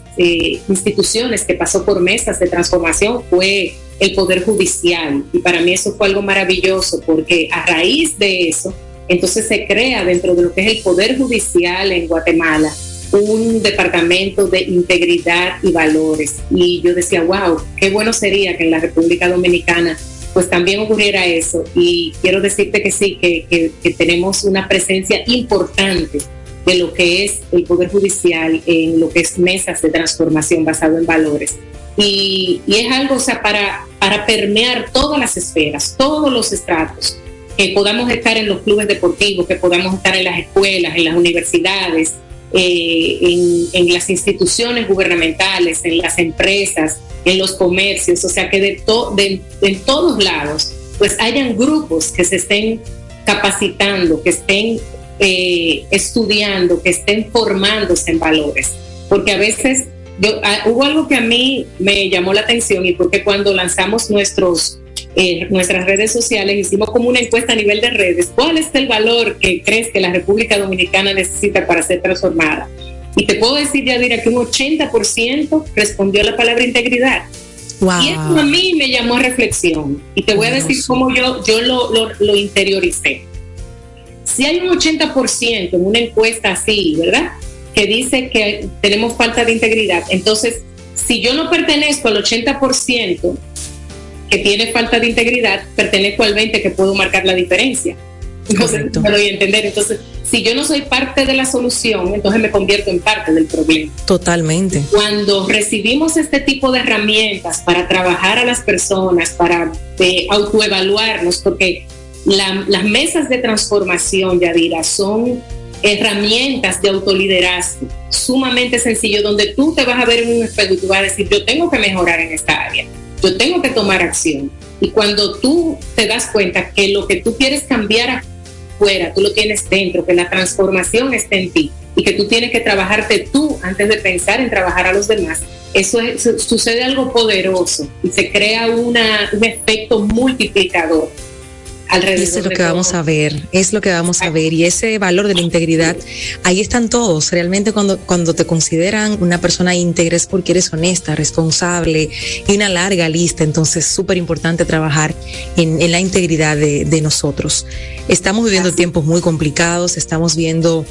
instituciones que pasó por mesas de transformación fue el Poder Judicial. Y para mí eso fue algo maravilloso porque a raíz de eso, entonces se crea dentro de lo que es el Poder Judicial en Guatemala un departamento de integridad y valores. Y yo decía, wow, qué bueno sería que en la República Dominicana pues también ocurriera eso. Y quiero decirte que sí, que, tenemos una presencia importante de lo que es el Poder Judicial en lo que es mesas de transformación basado en valores. Y, es algo, o sea, para, para permear todas las esferas, todos los estratos, que podamos estar en los clubes deportivos, que podamos estar en las escuelas, en las universidades, eh, en, las instituciones gubernamentales, en las empresas, en los comercios, o sea que de, de, en todos lados, pues hayan grupos que se estén capacitando, que estén eh, estudiando, que estén formándose en valores. Porque a veces yo, ah, hubo algo que a mí me llamó la atención y porque cuando lanzamos nuestros, eh, nuestras redes sociales hicimos como una encuesta a nivel de redes, ¿cuál es el valor que crees que la República Dominicana necesita para ser transformada? Y te puedo decir, Yadira, que un 80% respondió a la palabra integridad. Y eso a mí me llamó a reflexión. Y te voy a decir cómo yo, yo lo, lo, lo interioricé. Si hay un 80% en una encuesta así, ¿verdad? Que dice que tenemos falta de integridad. Entonces, si yo no pertenezco al 80% que tiene falta de integridad, pertenezco al 20% que puedo marcar la diferencia. Entonces, me doy a entender. Entonces, si yo no soy parte de la solución, entonces me convierto en parte del problema. Totalmente. Cuando recibimos este tipo de herramientas para trabajar a las personas, para eh, autoevaluarnos, porque las mesas de transformación, Yadira, son herramientas de autoliderazgo sumamente sencillo, donde tú te vas a ver en un espejo y tú vas a decir, yo tengo que mejorar en esta área, yo tengo que tomar acción. Y cuando tú te das cuenta que lo que tú quieres cambiar fuera, tú lo tienes dentro, que la transformación está en ti y que tú tienes que trabajarte tú antes de pensar en trabajar a los demás. Eso sucede algo poderoso y se crea una, un efecto multiplicador eso es lo que vamos a ver, es lo que vamos a ver. Y ese valor de la integridad, ahí están todos. Realmente cuando, cuando te consideran una persona íntegra es porque eres honesta, responsable y una larga lista. Entonces, súper importante trabajar en, la integridad de, nosotros. Estamos viviendo tiempos muy complicados, estamos viendo...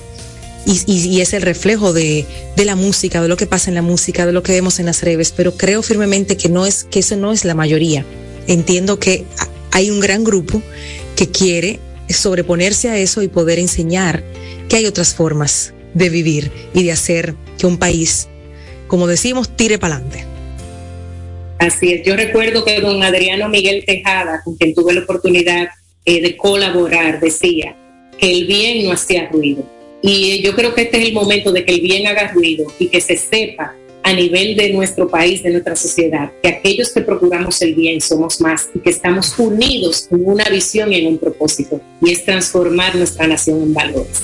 Y, es el reflejo de, de, la música, de lo que pasa en la música, de lo que vemos en las redes, pero creo firmemente que no es que eso no es la mayoría. Entiendo que hay un gran grupo que quiere sobreponerse a eso y poder enseñar que hay otras formas de vivir y de hacer que un país, como decimos, tire para adelante. Así es, yo recuerdo que don Adriano Miguel Tejada, con quien tuve la oportunidad eh, de colaborar, decía que el bien no hacía ruido. Y yo creo que este es el momento de que el bien haga ruido y que se sepa a nivel de nuestro país, de nuestra sociedad, que aquellos que procuramos el bien somos más y que estamos unidos en una visión y en un propósito, y es transformar nuestra nación en valores.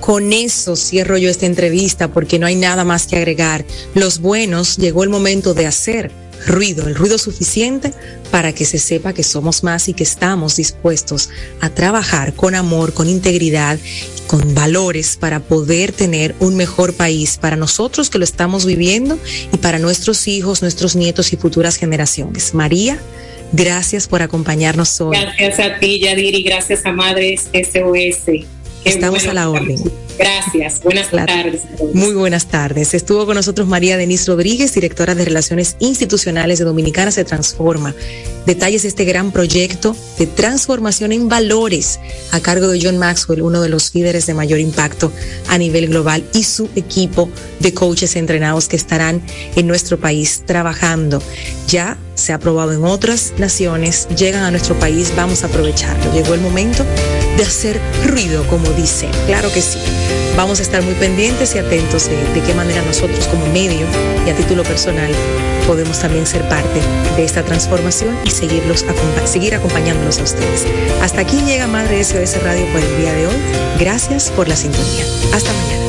Con eso cierro yo esta entrevista porque no hay nada más que agregar. Los buenos llegó el momento de hacer ruido, el ruido suficiente para que se sepa que somos más y que estamos dispuestos a trabajar con amor, con integridad, con valores para poder tener un mejor país para nosotros que lo estamos viviendo y para nuestros hijos, nuestros nietos y futuras generaciones. María, gracias por acompañarnos hoy. Gracias a ti, Yadiri, gracias a Madres SOS. Estamos a la orden. Gracias. Buenas tardes. Muy buenas tardes. Estuvo con nosotros María Denise Rodríguez, directora de Relaciones Institucionales de Dominicana Se Transforma. Detalles de este gran proyecto de transformación en valores a cargo de John Maxwell, uno de los líderes de mayor impacto a nivel global, y su equipo de coaches entrenados que estarán en nuestro país trabajando. Ya se ha aprobado en otras naciones, llegan a nuestro país, vamos a aprovecharlo. Llegó el momento de hacer ruido, como dice. Claro que sí. Vamos a estar muy pendientes y atentos de, qué manera nosotros como medio y a título personal podemos también ser parte de esta transformación y seguirlos, seguir acompañándolos a ustedes. Hasta aquí llega Madre SOS Radio por el día de hoy. Gracias por la sintonía. Hasta mañana.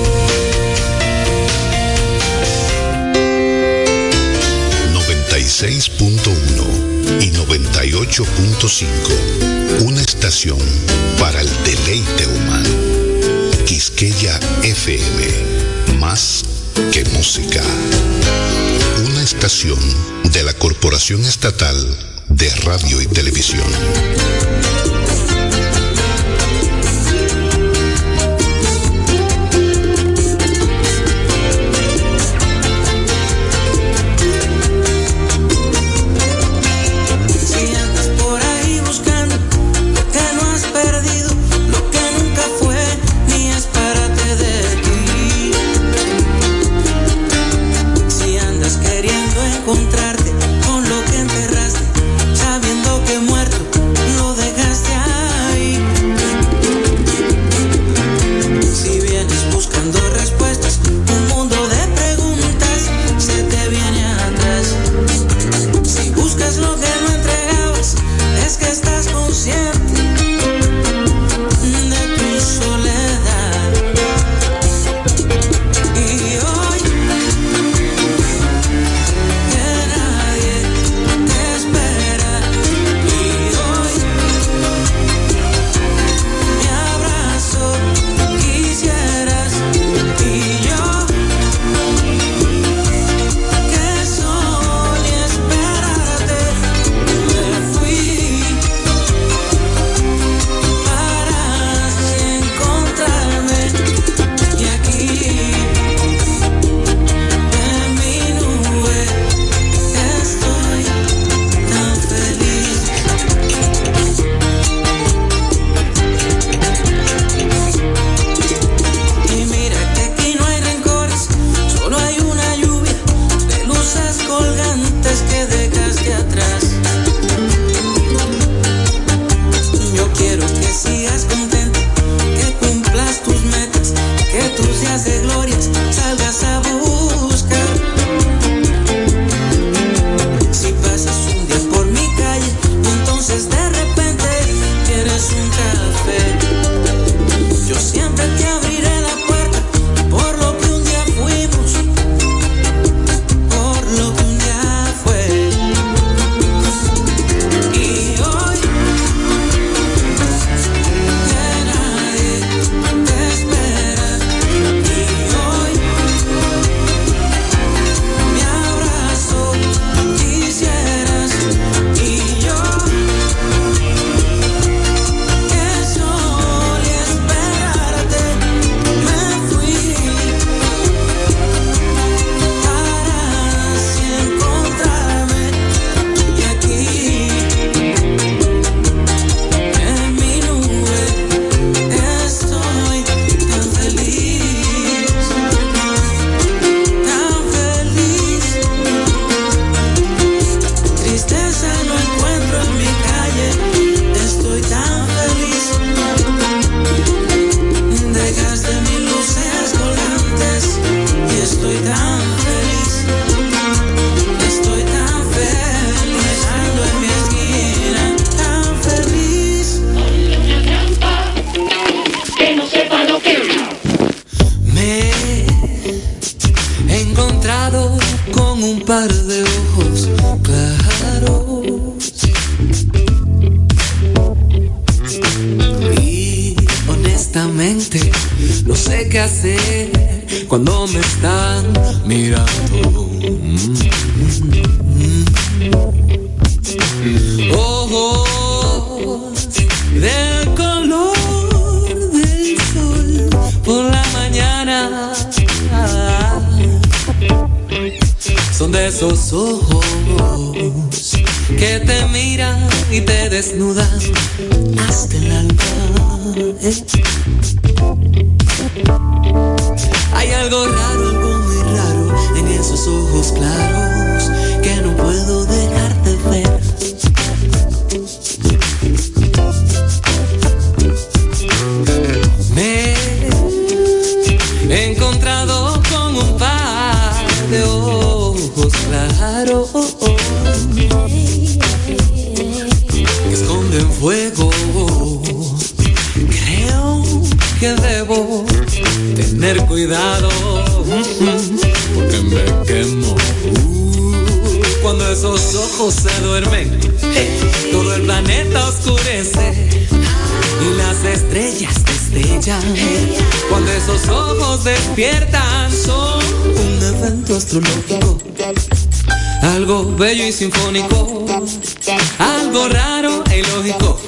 96.1 y 98.5. Una estación para el deleite humano. Quisqueya FM. Más que música. Una estación de la Corporación Estatal de Radio y Televisión. Un par de ojos claros. Y honestamente no sé qué hacer cuando me están mirando. Esos ojos que te miran y te desnudan hasta el alma. eh. Hay algo raro, cuidado porque me quemo. Cuando esos ojos se duermen, todo el planeta oscurece y las estrellas destellan. Cuando esos ojos despiertan, son un evento astrológico. Algo bello y sinfónico, algo raro e ilógico,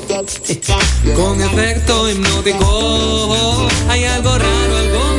con efecto hipnótico. Hay algo raro, algo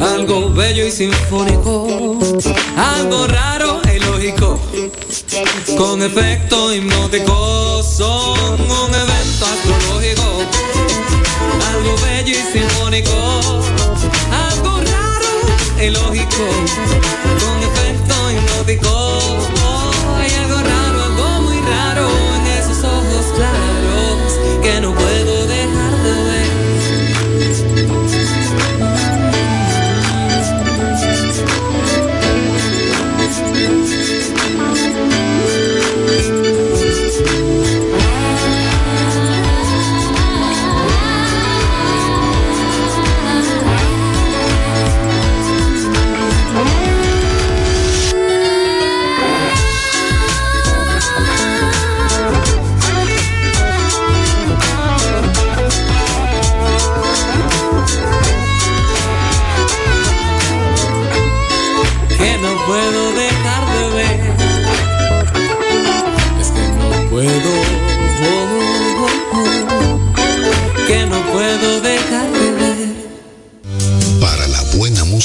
algo bello y sinfónico, algo raro e ilógico, con efecto hipnótico, son un evento astrológico, algo bello y sinfónico, algo raro e ilógico, con efecto hipnótico.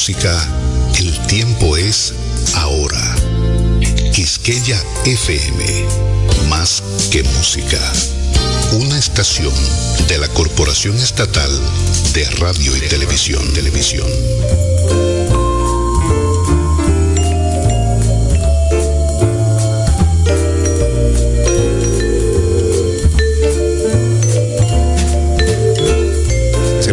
El tiempo es ahora. Quisqueya FM, más que música. Una estación de la Corporación Estatal de Radio y Televisión. Televisión.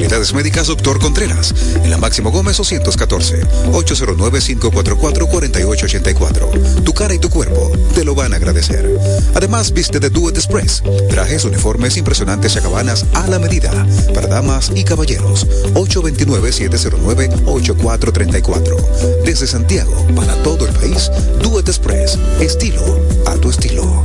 Especialidades médicas Doctor Contreras. En la Máximo Gómez 214. 809-544-4884. Tu cara y tu cuerpo te lo van a agradecer. Además, viste de Duet Express. Trajes, uniformes impresionantes y acabanas a la medida. Para damas y caballeros. 829-709-8434. Desde Santiago, para todo el país, Duet Express. Estilo a tu estilo.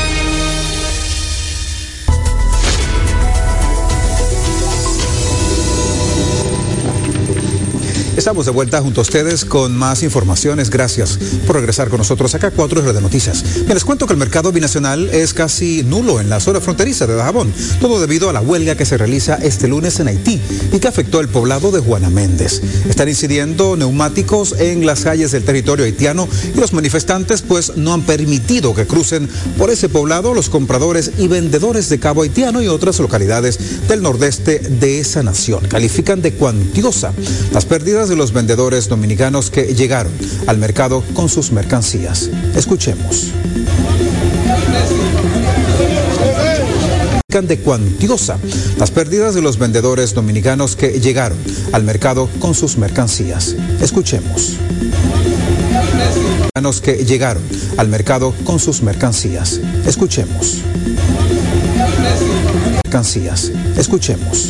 Estamos de vuelta junto a ustedes con más informaciones. Gracias por regresar con nosotros acá a 4R de Noticias. Me les cuento que el mercado binacional es casi nulo en la zona fronteriza de Dajabón, todo debido a la huelga que se realiza este lunes en Haití y que afectó el poblado de Juana Méndez. Están incidiendo neumáticos en las calles del territorio haitiano y los manifestantes pues no han permitido que crucen por ese poblado los compradores y vendedores de cabo haitiano y otras localidades del nordeste de esa nación. Califican de cuantiosa las pérdidas de los vendedores dominicanos que llegaron al mercado con sus mercancías. Escuchemos de cuantiosa las pérdidas de los vendedores dominicanos que llegaron al mercado con sus mercancías. Escuchemos. que llegaron al mercado con sus mercancías. Escuchemos. Mercancías. Escuchemos.